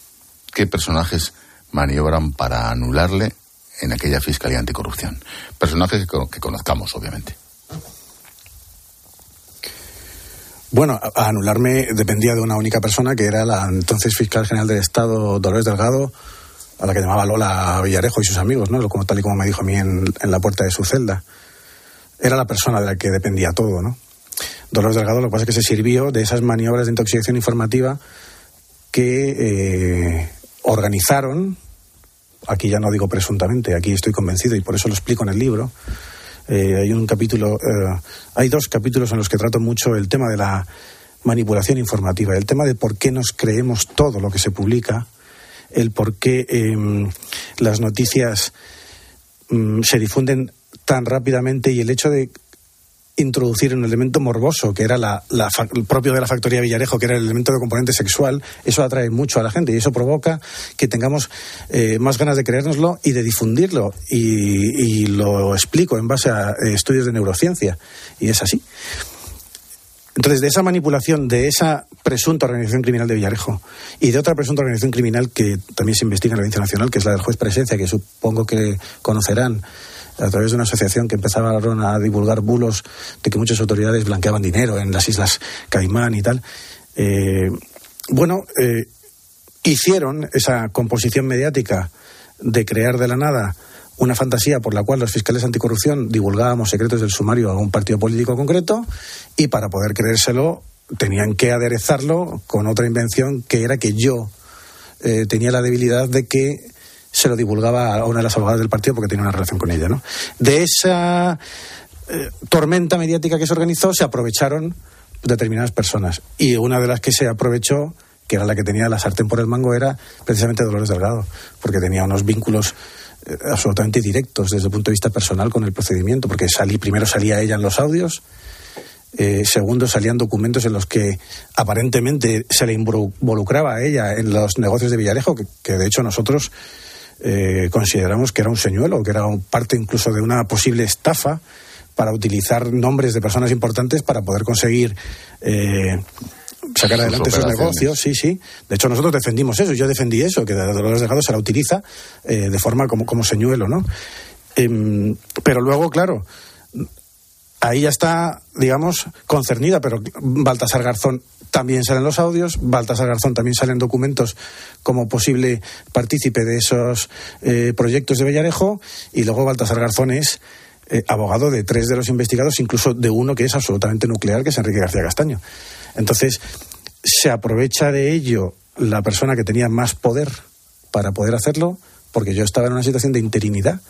¿Qué personajes maniobran para anularle en aquella Fiscalía Anticorrupción? Personajes que, cono- que conozcamos, obviamente. Bueno, a, anularme dependía de una única persona que era la entonces fiscal general del Estado, Dolores Delgado, a la que llamaba Lola Villarejo y sus amigos, ¿no? Como tal y como me dijo a mí en, en la puerta de su celda. Era la persona de la que dependía todo, ¿no? Dolores Delgado lo que pasa es que se sirvió de esas maniobras de intoxicación informativa que eh, organizaron, aquí ya no digo presuntamente, aquí estoy convencido y por eso lo explico en el libro. Eh, hay un capítulo, eh, hay dos capítulos en los que trato mucho el tema de la manipulación informativa, el tema de por qué nos creemos todo lo que se publica, el por qué em, las noticias mm, se difunden tan rápidamente y el hecho de introducir un elemento morboso, que era la, el propio de la factoría Villarejo, que era el elemento de componente sexual, eso atrae mucho a la gente y eso provoca que tengamos eh, más ganas de creérnoslo y de difundirlo. Y, y lo explico en base a eh, estudios de neurociencia. Y es así. Entonces, de esa manipulación, de esa presunta organización criminal de Villarejo y de otra presunta organización criminal que también se investiga en la Audiencia Nacional, que es la del juez Presencia, que supongo que conocerán a través de una asociación que empezaba a divulgar bulos de que muchas autoridades blanqueaban dinero en las Islas Caimán y tal. Eh, bueno, eh, hicieron esa composición mediática de crear de la nada una fantasía por la cual los fiscales anticorrupción divulgábamos secretos del sumario a un partido político concreto y para poder creérselo tenían que aderezarlo con otra invención que era que yo eh, tenía la debilidad de que se lo divulgaba a una de las abogadas del partido porque tenía una relación con ella. ¿no? De esa eh, tormenta mediática que se organizó se aprovecharon determinadas personas y una de las que se aprovechó que era la que tenía la sartén por el mango era precisamente Dolores Delgado porque tenía unos vínculos eh, absolutamente directos desde el punto de vista personal con el procedimiento porque salí primero salía ella en los audios eh, segundo, salían documentos en los que aparentemente se le involucraba a ella en los negocios de Villarejo, que, que de hecho nosotros eh, consideramos que era un señuelo, que era un parte incluso de una posible estafa para utilizar nombres de personas importantes para poder conseguir eh, sacar adelante sus negocios, sí, sí. De hecho, nosotros defendimos eso, yo defendí eso, que Dolores Delgado se la utiliza eh, de forma como, como señuelo, ¿no? Em, pero luego, claro, ahí ya está, digamos, concernida, pero Baltasar Garzón también salen los audios, Baltasar Garzón también salen documentos como posible partícipe de esos eh, proyectos de Bellarejo, y luego Baltasar Garzón es eh, abogado de tres de los investigados, incluso de uno que es absolutamente nuclear, que es Enrique García Castaño. Entonces, se aprovecha de ello la persona que tenía más poder para poder hacerlo, porque yo estaba en una situación de interinidad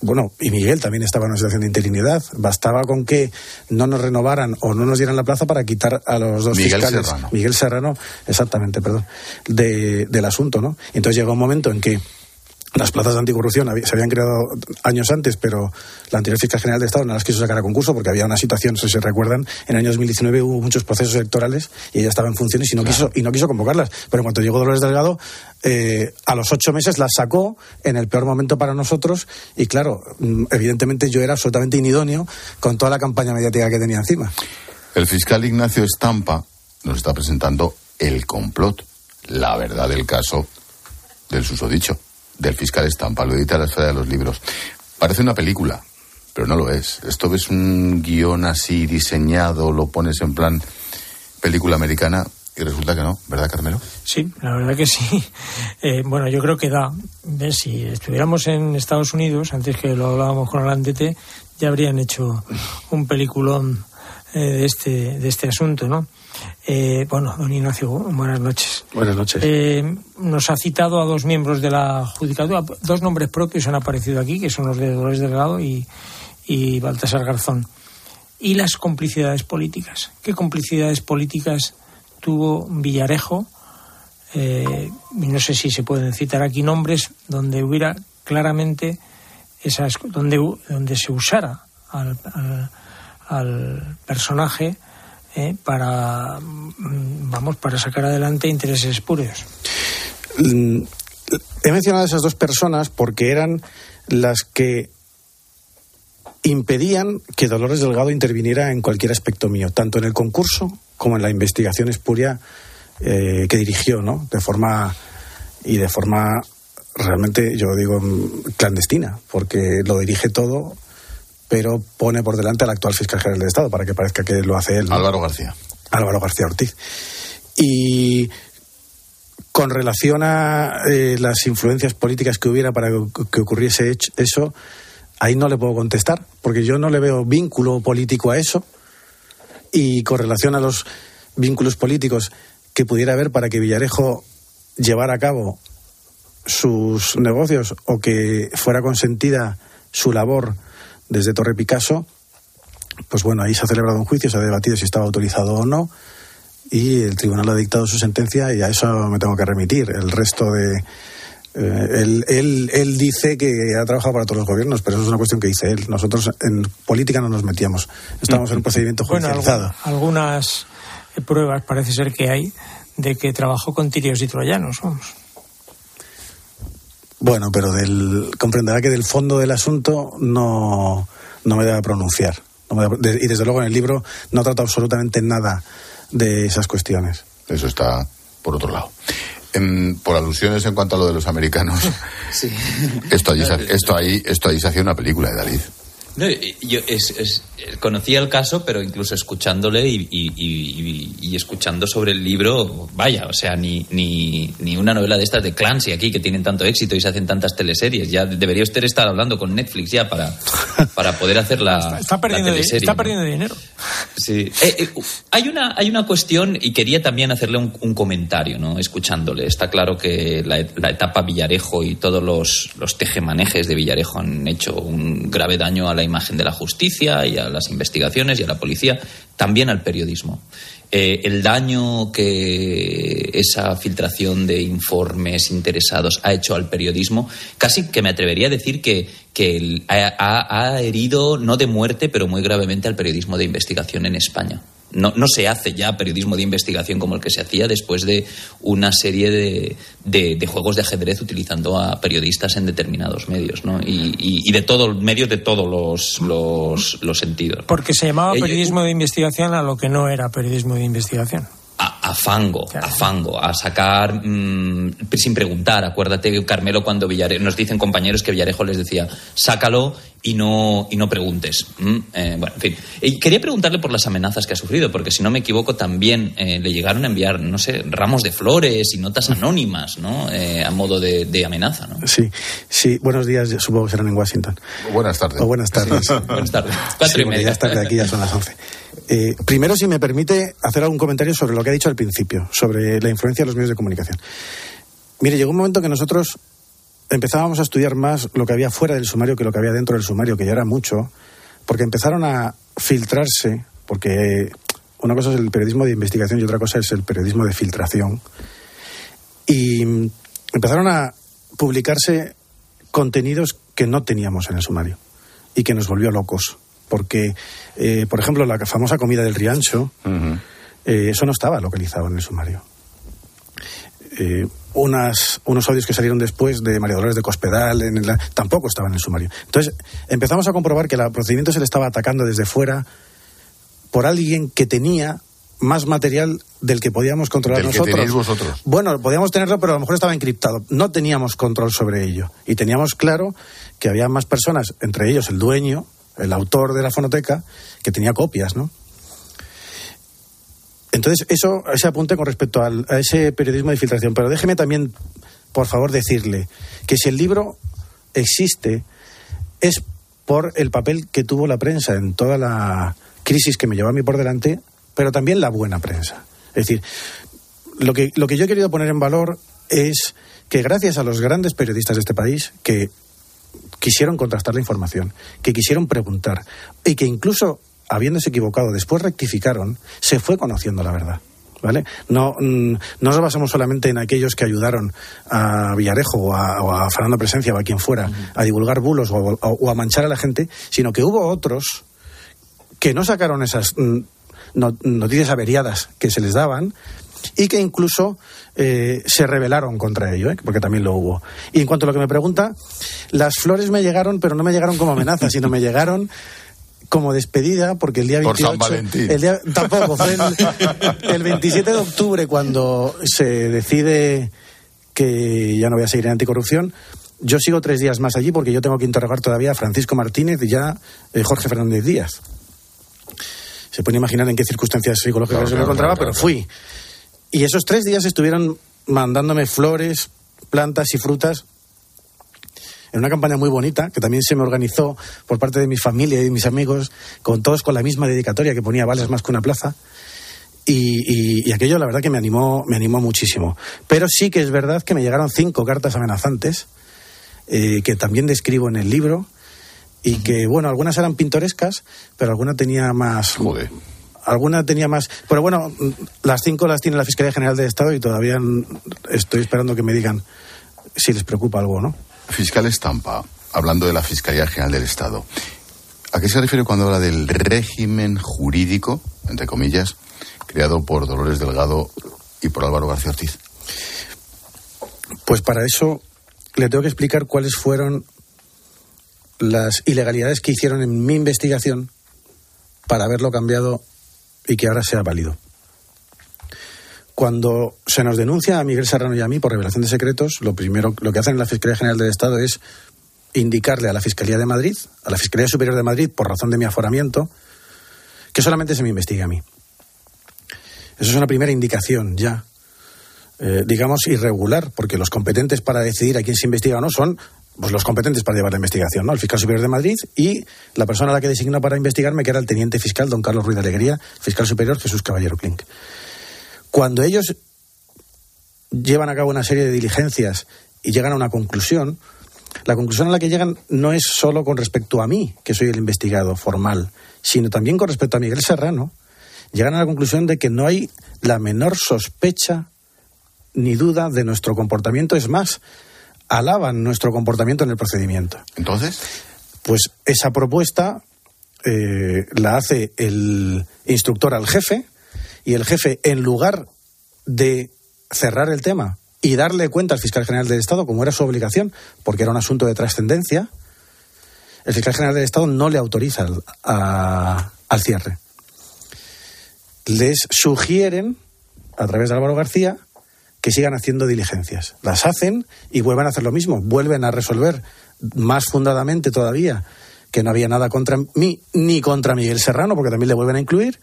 bueno, y Miguel también estaba en una situación de interinidad. Bastaba con que no nos renovaran o no nos dieran la plaza para quitar a los dos Miguel fiscales. Serrano. Miguel Serrano, exactamente, perdón, de- del asunto, ¿no? Entonces llegó un momento en que las plazas de anticorrupción se habían creado años antes, pero la anterior fiscal general de Estado no las quiso sacar a concurso porque había una situación, no sé si se recuerdan, en el año 2019 hubo muchos procesos electorales y ella estaba en funciones y no, quiso, y no quiso convocarlas. Pero en cuanto llegó Dolores Delgado, eh, a los ocho meses las sacó en el peor momento para nosotros y claro, mm, evidentemente yo era absolutamente inidóneo con toda la campaña mediática que tenía encima. El fiscal Ignacio Estampa nos está presentando el complot, la verdad del caso del susodicho, del fiscal Estampa. Lo edita la esfera de los libros. Parece una película, pero no lo es. Esto ves un guion así diseñado, lo pones en plan película americana y resulta que no, ¿verdad, Carmelo? Sí, la verdad que sí. Eh, bueno, yo creo que da. ¿ves? Si estuviéramos en Estados Unidos, antes que lo hablábamos con Alandete, ya habrían hecho un peliculón eh, de, este, de este asunto, ¿no? Eh, bueno, don Ignacio, buenas noches. Buenas noches. Eh, nos ha citado a dos miembros de la judicatura. Dos nombres propios han aparecido aquí, que son los de Dolores Delgado y, y Baltasar Garzón. Y las complicidades políticas. ¿Qué complicidades políticas tuvo Villarejo? Eh, no sé si se pueden citar aquí nombres donde hubiera claramente esas donde donde se usara al, al- al personaje eh, para mm, vamos para sacar adelante intereses espurios Mm, He mencionado a esas dos personas porque eran las que impedían que Dolores Delgado interviniera en cualquier aspecto mío, tanto en el concurso como en la investigación espuria eh, que dirigió, ¿no? De forma y de forma realmente, yo digo, mm, clandestina, porque lo dirige todo, pero pone por delante al actual fiscal general del Estado para que parezca que lo hace él. ¿no? Álvaro García. Álvaro García Ortiz. Y Con relación a eh, las influencias políticas que hubiera para que, ocurriese eso, ahí no le puedo contestar, porque yo no le veo vínculo político a eso. Y con relación a los vínculos políticos que pudiera haber para que Villarejo llevara a cabo sus negocios o que fuera consentida su labor desde Torre Picasso, pues bueno, ahí se ha celebrado un juicio, se ha debatido si estaba autorizado o no, y el tribunal ha dictado su sentencia y a eso me tengo que remitir. El resto de. eh, él, él, él dice que ha trabajado para todos los gobiernos, pero eso es una cuestión que dice él. Nosotros en política no nos metíamos. Estamos en un procedimiento judicializado. algu- algunas pruebas parece ser que hay de que trabajó con tirios y troyanos, vamos. Bueno, pero del, comprenderá que del fondo del asunto no, no me debe pronunciar. No me debe- y desde luego en el libro no trata absolutamente nada de esas cuestiones. Eso está por otro lado. Em, por alusiones en cuanto a lo de los americanos, Sí. esto allí, esto ahí, esto ahí se hacía una película de Dalí. No, yo es- es- conocía el caso, pero incluso escuchándole y, y- y- y escuchando sobre el libro, vaya, o sea, ni, ni, ni una novela de estas de Clancy aquí que tienen tanto éxito y se hacen tantas teleseries. Ya debería usted estar hablando con Netflix ya para, para poder hacer la, Está perdiendo, la teleserie. está ¿no? perdiendo dinero. Sí. Eh, eh, hay, una, hay una cuestión y quería también hacerle un, un comentario, ¿no? Escuchándole. Está claro que la, la etapa Villarejo y todos los, los tejemanejes de Villarejo han hecho un grave daño a la imagen de la justicia y a las investigaciones y a la policía, también al periodismo. Eh, el daño que esa filtración de informes interesados ha hecho al periodismo, casi que me atrevería a decir que, que ha herido, no de muerte, pero muy gravemente al periodismo de investigación en España. No, no se hace ya periodismo de investigación como el que se hacía después de una serie de, de- de juegos de ajedrez utilizando a periodistas en determinados medios, ¿no? Y, y- y de todo, medios de todos los, los, los sentidos. Porque se llamaba periodismo de investigación a lo que no era periodismo de investigación. a, a fango, a fango, a sacar mm, sin preguntar. Acuérdate, Carmelo, cuando Villare- nos dicen compañeros que Villarejo les decía, sácalo y no, y no preguntes. Mm, eh, bueno, en fin. Y quería preguntarle por las amenazas que ha sufrido, porque si no me equivoco, también eh, le llegaron a enviar, no sé, ramos de flores y notas anónimas, ¿no? Eh, a modo de, de amenaza, ¿no? Sí, sí. Buenos días, supongo que serán en Washington. Buenas tardes. O buenas tardes. Buenas tardes. Cuatro Sí, y media. Ya es tarde aquí, ya son las 11. Eh, primero, si me permite hacer algún comentario sobre lo que ha dicho al principio, sobre la influencia de los medios de comunicación. Mire, llegó un momento que nosotros empezábamos a estudiar más lo que había fuera del sumario que lo que había dentro del sumario, que ya era mucho, porque empezaron a filtrarse, porque una cosa es el periodismo de investigación y otra cosa es el periodismo de filtración. Y empezaron a publicarse contenidos que no teníamos en el sumario y que nos volvió locos. Porque, eh, por ejemplo, la famosa comida del Riancho, eh, eso no estaba localizado en el sumario. Eh, unas, unos audios que salieron después de María Dolores de Cospedal en la- tampoco estaban en el sumario. Entonces, empezamos a comprobar que el procedimiento se le estaba atacando desde fuera por alguien que tenía más material del que podíamos controlar Del nosotros. vosotros. Bueno, podíamos tenerlo, pero a lo mejor estaba encriptado. No teníamos control sobre ello. Y teníamos claro que había más personas, entre ellos el dueño, el autor de la fonoteca, que tenía copias, ¿no? Entonces, eso, ese apunte con respecto al- a ese periodismo de filtración. Pero déjeme también, por favor, decirle que si el libro existe, es por el papel que tuvo la prensa en toda la crisis que me llevó a mí por delante, pero también la buena prensa. Es decir, lo que, lo que yo he querido poner en valor es que gracias a los grandes periodistas de este país que quisieron contrastar la información, que quisieron preguntar y que incluso habiéndose equivocado después rectificaron, se fue conociendo la verdad. ¿Vale? No, mm, no nos basamos solamente en aquellos que ayudaron a Villarejo o a, o a Fernando Presencia o a quien fuera a divulgar bulos o, a- o a manchar a la gente, sino que hubo otros que no sacaron esas mm, no- noticias averiadas que se les daban y que incluso eh, se rebelaron contra ello, ¿eh? porque también lo hubo. Y en cuanto a lo que me pregunta, las flores me llegaron, pero no me llegaron como amenaza, sino me llegaron como despedida, porque el día Por 28... San Valentín. El día, tampoco, fue el, el 27 de octubre cuando se decide que ya no voy a seguir en anticorrupción. Yo sigo tres días más allí porque yo tengo que interrogar todavía a Francisco Martínez y ya eh, Jorge Fernández Díaz. Se puede imaginar en qué circunstancias psicológicas Claro, yo me claro, encontraba, claro, pero fui. Y esos tres días estuvieron mandándome flores, plantas y frutas en una campaña muy bonita que también se me organizó por parte de mi familia y de mis amigos, con todos con la misma dedicatoria que ponía Vales más que una plaza. Y, aquello la verdad que me animó, me animó muchísimo. Pero sí que es verdad que me llegaron cinco cartas amenazantes, eh, que también describo en el libro, y que, bueno, algunas eran pintorescas, pero alguna tenía más... Joder. Alguna tenía más... Pero bueno, las cinco las tiene la Fiscalía General del Estado y todavía estoy esperando que me digan si les preocupa algo o no. Fiscal Estampa, hablando de la Fiscalía General del Estado, ¿a qué se refiere cuando habla del régimen jurídico, entre comillas, creado por Dolores Delgado y por Álvaro García Ortiz? Pues para eso le tengo que explicar cuáles fueron las ilegalidades que hicieron en mi investigación para haberlo cambiado y que ahora sea válido. Cuando se nos denuncia a Miguel Serrano y a mí por revelación de secretos, lo primero lo que hacen en la Fiscalía General del Estado es indicarle a la Fiscalía de Madrid, a la Fiscalía Superior de Madrid, por razón de mi aforamiento, que solamente se me investigue a mí. Eso es una primera indicación ya, eh, digamos, irregular, porque los competentes para decidir a quién se investiga o no son pues, los competentes para llevar la investigación, ¿no? El fiscal superior de Madrid y la persona a la que designa para investigarme, que era el teniente fiscal, don Carlos Ruiz de Alegría, fiscal superior Jesús Caballero Clink. Cuando ellos llevan a cabo una serie de diligencias y llegan a una conclusión, la conclusión a la que llegan no es solo con respecto a mí, que soy el investigado formal, sino también con respecto a Miguel Serrano, llegan a la conclusión de que no hay la menor sospecha ni duda de nuestro comportamiento. Es más, alaban nuestro comportamiento en el procedimiento. Entonces, pues esa propuesta eh, la hace el instructor al jefe, y el jefe, en lugar de cerrar el tema y darle cuenta al fiscal general del Estado, como era su obligación, porque era un asunto de trascendencia, el fiscal general del Estado no le autoriza al, cierre. Les sugieren, a través de Álvaro García, que sigan haciendo diligencias. Las hacen y vuelven a hacer lo mismo. Vuelven a resolver más fundadamente todavía que no había nada contra mí ni contra Miguel Serrano, porque también le vuelven a incluir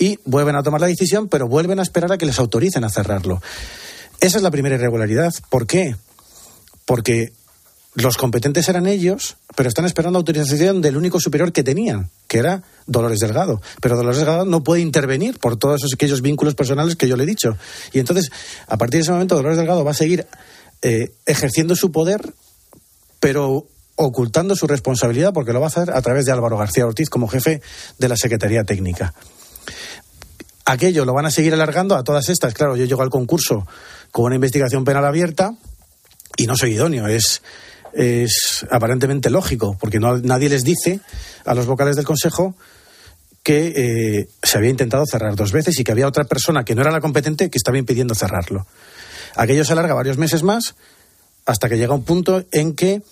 y vuelven a tomar la decisión, pero vuelven a esperar a que les autoricen a cerrarlo. Esa es la primera irregularidad. ¿Por qué? Porque los competentes eran ellos, pero están esperando autorización del único superior que tenían, que era Dolores Delgado. Pero Dolores Delgado no puede intervenir por todos aquellos vínculos personales que yo le he dicho. Y entonces, a partir de ese momento, Dolores Delgado va a seguir eh, ejerciendo su poder, pero ocultando su responsabilidad, porque lo va a hacer a través de Álvaro García Ortiz como jefe de la Secretaría Técnica aquello lo van a seguir alargando a todas estas. Claro, yo llego al concurso con una investigación penal abierta y no soy idóneo. Es, es aparentemente lógico, porque no, nadie les dice a los vocales del Consejo que eh, se había intentado cerrar dos veces y que había otra persona que no era la competente que estaba impidiendo cerrarlo. Aquello se alarga varios meses más hasta que llega un punto en que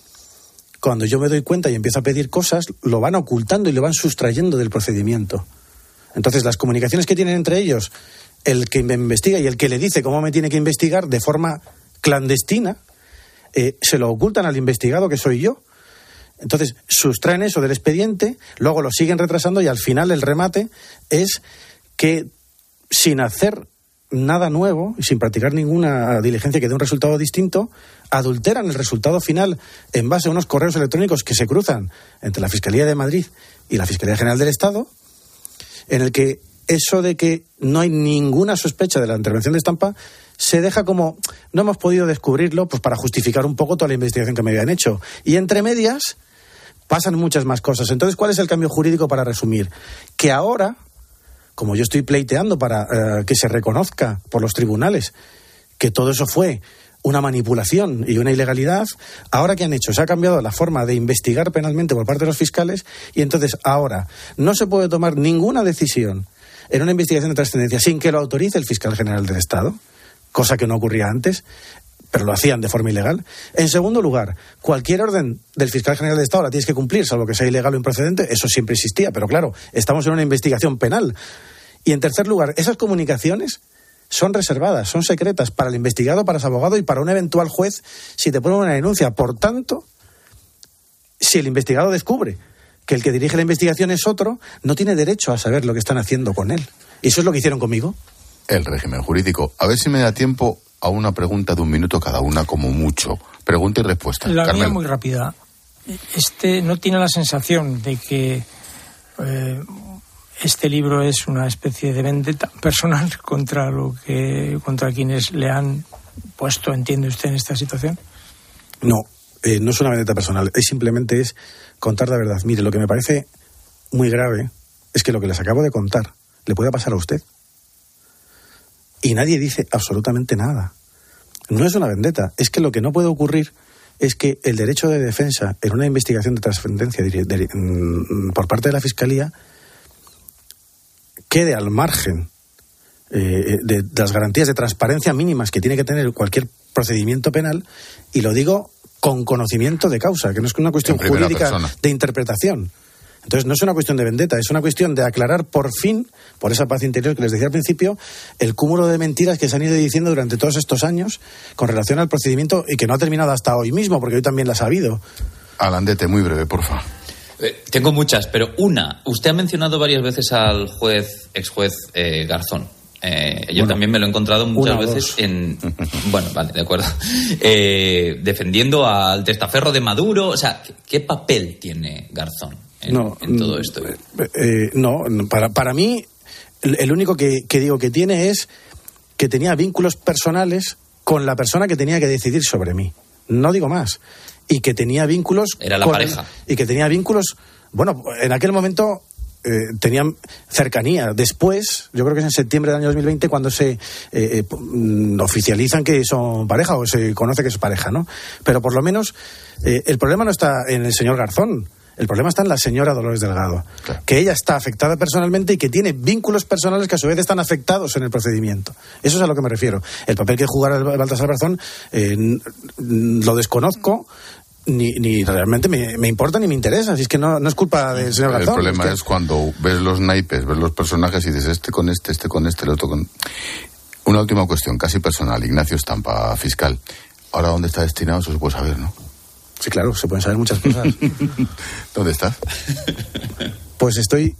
cuando yo me doy cuenta y empiezo a pedir cosas, lo van ocultando y lo van sustrayendo del procedimiento. Entonces, las comunicaciones que tienen entre ellos, el que me investiga y el que le dice cómo me tiene que investigar de forma clandestina, eh, se lo ocultan al investigado, que soy yo. Entonces, sustraen eso del expediente, luego lo siguen retrasando y al final el remate es que sin hacer nada nuevo y sin practicar ninguna diligencia que dé un resultado distinto, adulteran el resultado final en base a unos correos electrónicos que se cruzan entre la Fiscalía de Madrid y la Fiscalía General del Estado, en el que eso de que no hay ninguna sospecha de la intervención de estampa se deja como no hemos podido descubrirlo pues para justificar un poco toda la investigación que me habían hecho. Y entre medias pasan muchas más cosas. Entonces cuál es el cambio jurídico para resumir que ahora como yo estoy pleiteando para eh, que se reconozca por los tribunales que todo eso fue una manipulación y una ilegalidad. Ahora que han hecho, se ha cambiado la forma de investigar penalmente por parte de los fiscales y entonces ahora no se puede tomar ninguna decisión en una investigación de trascendencia sin que lo autorice el fiscal general del Estado, cosa que no ocurría antes, pero lo hacían de forma ilegal. En segundo lugar, cualquier orden del fiscal general del Estado la tienes que cumplir, salvo que sea ilegal o improcedente, eso siempre existía, pero claro, estamos en una investigación penal. Y en tercer lugar, esas comunicaciones son reservadas, son secretas para el investigado, para su abogado y para un eventual juez si te ponen una denuncia. Por tanto, si el investigado descubre que el que dirige la investigación es otro, no tiene derecho a saber lo que están haciendo con él. Y eso es lo que hicieron conmigo. El régimen jurídico. A ver si me da tiempo a una pregunta de un minuto cada una, como mucho. Pregunta y respuesta. La mía Carmelo. muy rápida. Este no tiene la sensación de que eh, este libro es una especie de vendetta personal contra lo que contra quienes le han puesto, entiende usted, en esta situación. No, eh, no es una vendetta personal, es simplemente es contar la verdad. Mire, lo que me parece muy grave es que lo que les acabo de contar le pueda pasar a usted. Y nadie dice absolutamente nada. No es una vendetta, es que lo que no puede ocurrir es que el derecho de defensa en una investigación de trascendencia mm, por parte de la Fiscalía quede al margen eh, de, de las garantías de transparencia mínimas que tiene que tener cualquier procedimiento penal, y lo digo con conocimiento de causa, que no es una cuestión jurídica persona. de interpretación. Entonces no es una cuestión de vendetta, es una cuestión de aclarar por fin, por esa paz interior que les decía al principio, el cúmulo de mentiras que se han ido diciendo durante todos estos años con relación al procedimiento y que no ha terminado hasta hoy mismo, porque hoy también la ha sabido. Alandete, muy breve, porfa. Eh, tengo muchas, pero una. Usted ha mencionado varias veces al juez, ex juez eh, Garzón. Eh, yo Bueno, también me lo he encontrado muchas una veces dos. en. Bueno, vale, de acuerdo. Eh, defendiendo al testaferro de Maduro. O sea, ¿qué, qué papel tiene Garzón en, No, en todo mm, esto? No, para, para mí, el, el único que, que digo que tiene es que tenía vínculos personales con la persona que tenía que decidir sobre mí. No digo más. Y que tenía vínculos. Era la con- pareja. Y que tenía vínculos. Bueno, en aquel momento. eh, tenían cercanía. Después, yo creo que es en septiembre del año 2020 cuando se eh, eh, mm, oficializan que son pareja o se conoce que es pareja, ¿no? Pero por lo menos eh, el problema no está en el señor Garzón. El problema está en la señora Dolores Delgado, que ella está afectada personalmente y que tiene vínculos personales que a su vez están afectados en el procedimiento. Eso es a lo que me refiero. El papel que jugara el Baltasar Garzón eh, lo desconozco. Ni, ni realmente me, me importa ni me interesa, si es que no, no es culpa del señor El Garzón. problema que- es cuando ves los naipes, ves los personajes y dices este con este, este con este, el otro con. Una última cuestión, casi personal. Ignacio Estampa, fiscal. Ahora, ¿dónde está destinado? Eso se puede saber, ¿no? Sí, claro, se pueden saber muchas cosas. ¿Dónde estás? Pues estoy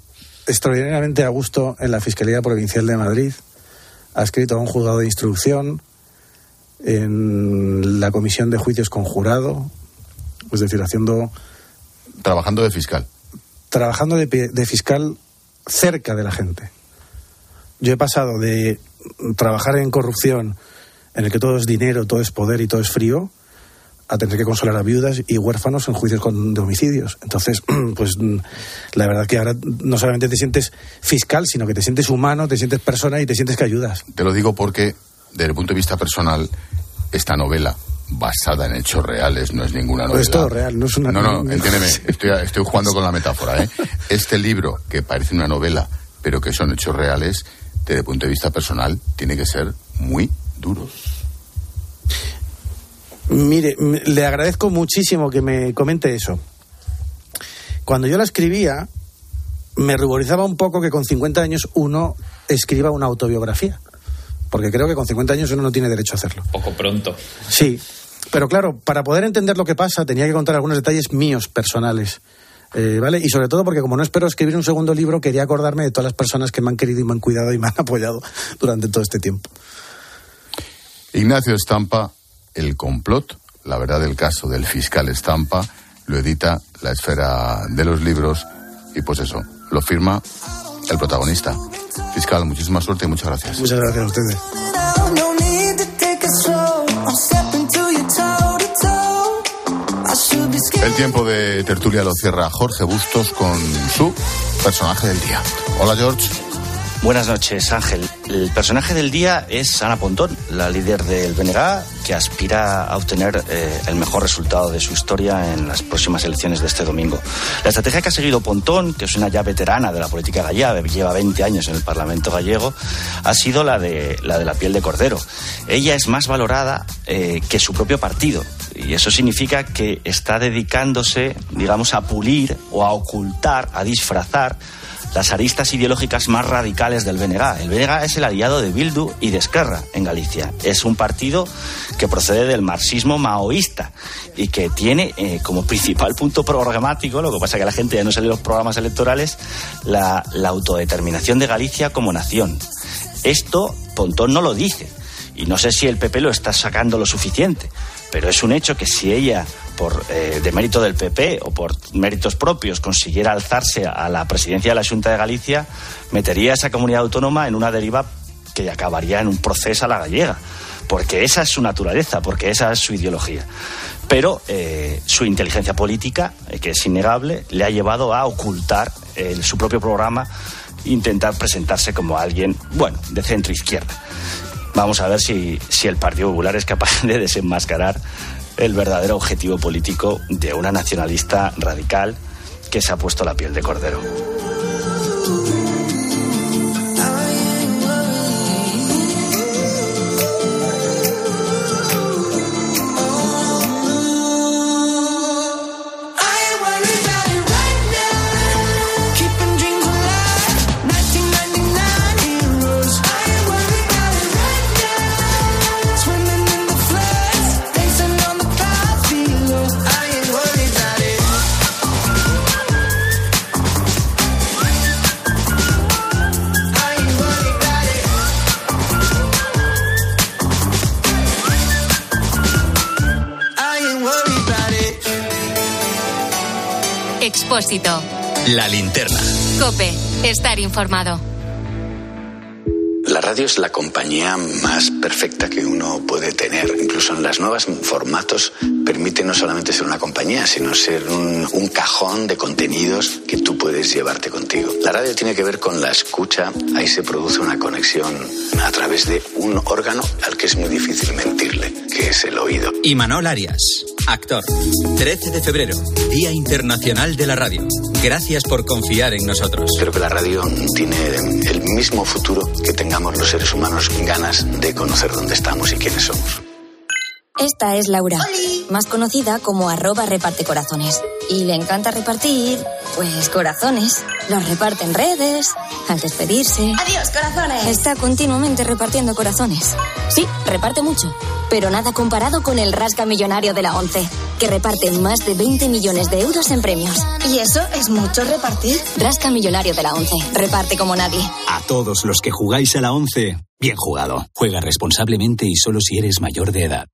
extraordinariamente a gusto en la Fiscalía Provincial de Madrid. Ha escrito a un juzgado de instrucción en la Comisión de Juicios con Jurado, es decir, haciendo. Trabajando de fiscal. Trabajando de, fiscal cerca de la gente. Yo he pasado de trabajar en corrupción, en el que todo es dinero, todo es poder y todo es frío, a tener que consolar a viudas y huérfanos en juicios con, de homicidios. Entonces, pues la verdad que ahora no solamente te sientes fiscal, sino que te sientes humano, te sientes persona y te sientes que ayudas. Te lo digo porque, desde el punto de vista personal, esta novela, basada en hechos reales, no es ninguna novela. es todo real, no es una... No, no, entiéndeme, estoy, estoy jugando con la metáfora. ¿eh? Este libro, que parece una novela, pero que son hechos reales, desde el punto de vista personal, tiene que ser muy duro. Mire, le agradezco muchísimo que me comente eso. Cuando yo la escribía, me ruborizaba un poco que con 50 años uno escriba una autobiografía. Porque creo que con 50 años uno no tiene derecho a hacerlo. Poco pronto. Sí, pero claro, para poder entender lo que pasa tenía que contar algunos detalles míos personales. Eh, ¿Vale? Y sobre todo porque como no espero escribir un segundo libro, quería acordarme de todas las personas que me han querido y me han cuidado y me han apoyado durante todo este tiempo. Ignacio Estampa, El complot, la verdad del caso del fiscal Estampa, lo edita la esfera de los libros y pues eso, lo firma el protagonista. Fiscal, muchísima suerte y muchas gracias. Muchas gracias a ustedes. El tiempo de tertulia lo cierra Jorge Bustos con su personaje del día. Hola George. Buenas noches, Ángel. El personaje del día es Ana Pontón, la líder del BNG, que aspira a obtener eh, el mejor resultado de su historia en las próximas elecciones de este domingo. La estrategia que ha seguido Pontón, que es una ya veterana de la política gallega, lleva 20 años en el Parlamento gallego, ha sido la de la, de la piel de cordero. Ella es más valorada eh, que su propio partido. Y eso significa que está dedicándose, digamos, a pulir o a ocultar, a disfrazar las aristas ideológicas más radicales del BNG. El BNG es el aliado de Bildu y de Esquerra en Galicia. Es un partido que procede del marxismo maoísta y que tiene eh, como principal punto programático, lo que pasa que la gente ya no sale los programas electorales, la, la autodeterminación de Galicia como nación. Esto Pontón no lo dice. Y no sé si el PP lo está sacando lo suficiente, pero es un hecho que si ella, por eh, de mérito del PP o por méritos propios, consiguiera alzarse a la presidencia de la Junta de Galicia, metería a esa comunidad autónoma en una deriva que acabaría en un proceso a la gallega, porque esa es su naturaleza, porque esa es su ideología. Pero eh, su inteligencia política, eh, que es innegable, le ha llevado a ocultar eh, su propio programa, intentar presentarse como alguien, bueno, de centro izquierda. Vamos a ver si, si el Partido Popular es capaz de desenmascarar el verdadero objetivo político de una nacionalista radical que se ha puesto la piel de cordero. Expósito. La linterna. Cope. Estar informado. La radio es la compañía más perfecta que uno puede tener. Incluso en las nuevas formatos permite no solamente ser una compañía, sino ser un, un cajón de contenidos que tú puedes llevarte contigo. La radio tiene que ver con la escucha. Ahí se produce una conexión a través de un órgano al que es muy difícil mentirle, que es el oído. Y Manol Arias, actor. 13 de febrero, Día Internacional de la Radio. Gracias por confiar en nosotros. Creo que la radio tiene el mismo futuro que tengamos los seres humanos ganas de conocer dónde estamos y quiénes somos. Esta es Laura, más conocida como arroba reparte corazones. Y le encanta repartir, pues corazones. Los reparte en redes, al despedirse. Adiós, corazones. Está continuamente repartiendo corazones. Sí, reparte mucho, pero nada comparado con el rasca millonario de la ONCE, que reparte más de 20 millones de euros en premios. ¿Y eso es mucho repartir? Rasca millonario de la ONCE, reparte como nadie. A todos los que jugáis a la 11, bien jugado. Juega responsablemente y solo si eres mayor de edad.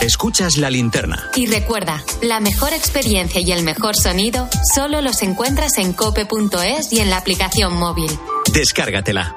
Escuchas la linterna. Y recuerda, la mejor experiencia y el mejor sonido solo los encuentras en cope.es y en la aplicación móvil. Descárgatela.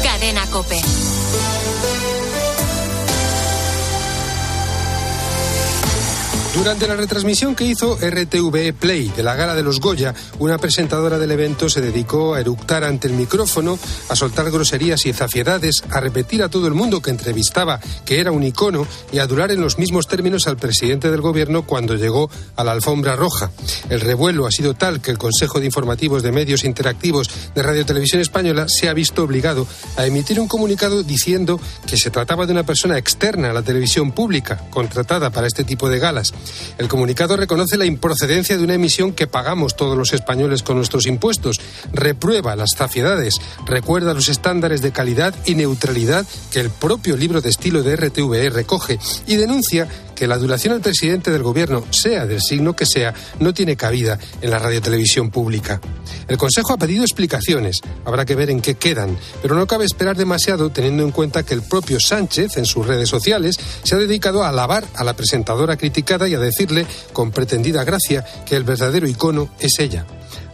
Cadena Cope. Durante la retransmisión que hizo RTV Play de la Gala de los Goya, una presentadora del evento se dedicó a eructar ante el micrófono, a soltar groserías y zafiedades, a repetir a todo el mundo que entrevistaba que era un icono y a durar en los mismos términos al presidente del gobierno cuando llegó a la alfombra roja. El revuelo ha sido tal que el Consejo de Informativos de Medios Interactivos de Radio Televisión Española se ha visto obligado a emitir un comunicado diciendo que se trataba de una persona externa a la televisión pública, contratada para este tipo de galas. El comunicado reconoce la improcedencia de una emisión que pagamos todos los españoles con nuestros impuestos, reprueba las zafiedades, recuerda los estándares de calidad y neutralidad que el propio libro de estilo de RTVE recoge y denuncia que la adulación al presidente del gobierno, sea del signo que sea, no tiene cabida en la radiotelevisión pública. El Consejo ha pedido explicaciones, habrá que ver en qué quedan, pero no cabe esperar demasiado teniendo en cuenta que el propio Sánchez, en sus redes sociales, se ha dedicado a alabar a la presentadora criticada y a decirle, con pretendida gracia, que el verdadero icono es ella.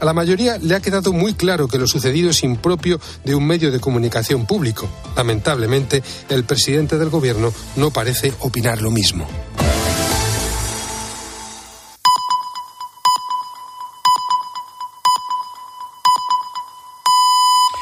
A la mayoría le ha quedado muy claro que lo sucedido es impropio de un medio de comunicación público. Lamentablemente, el presidente del gobierno no parece opinar lo mismo.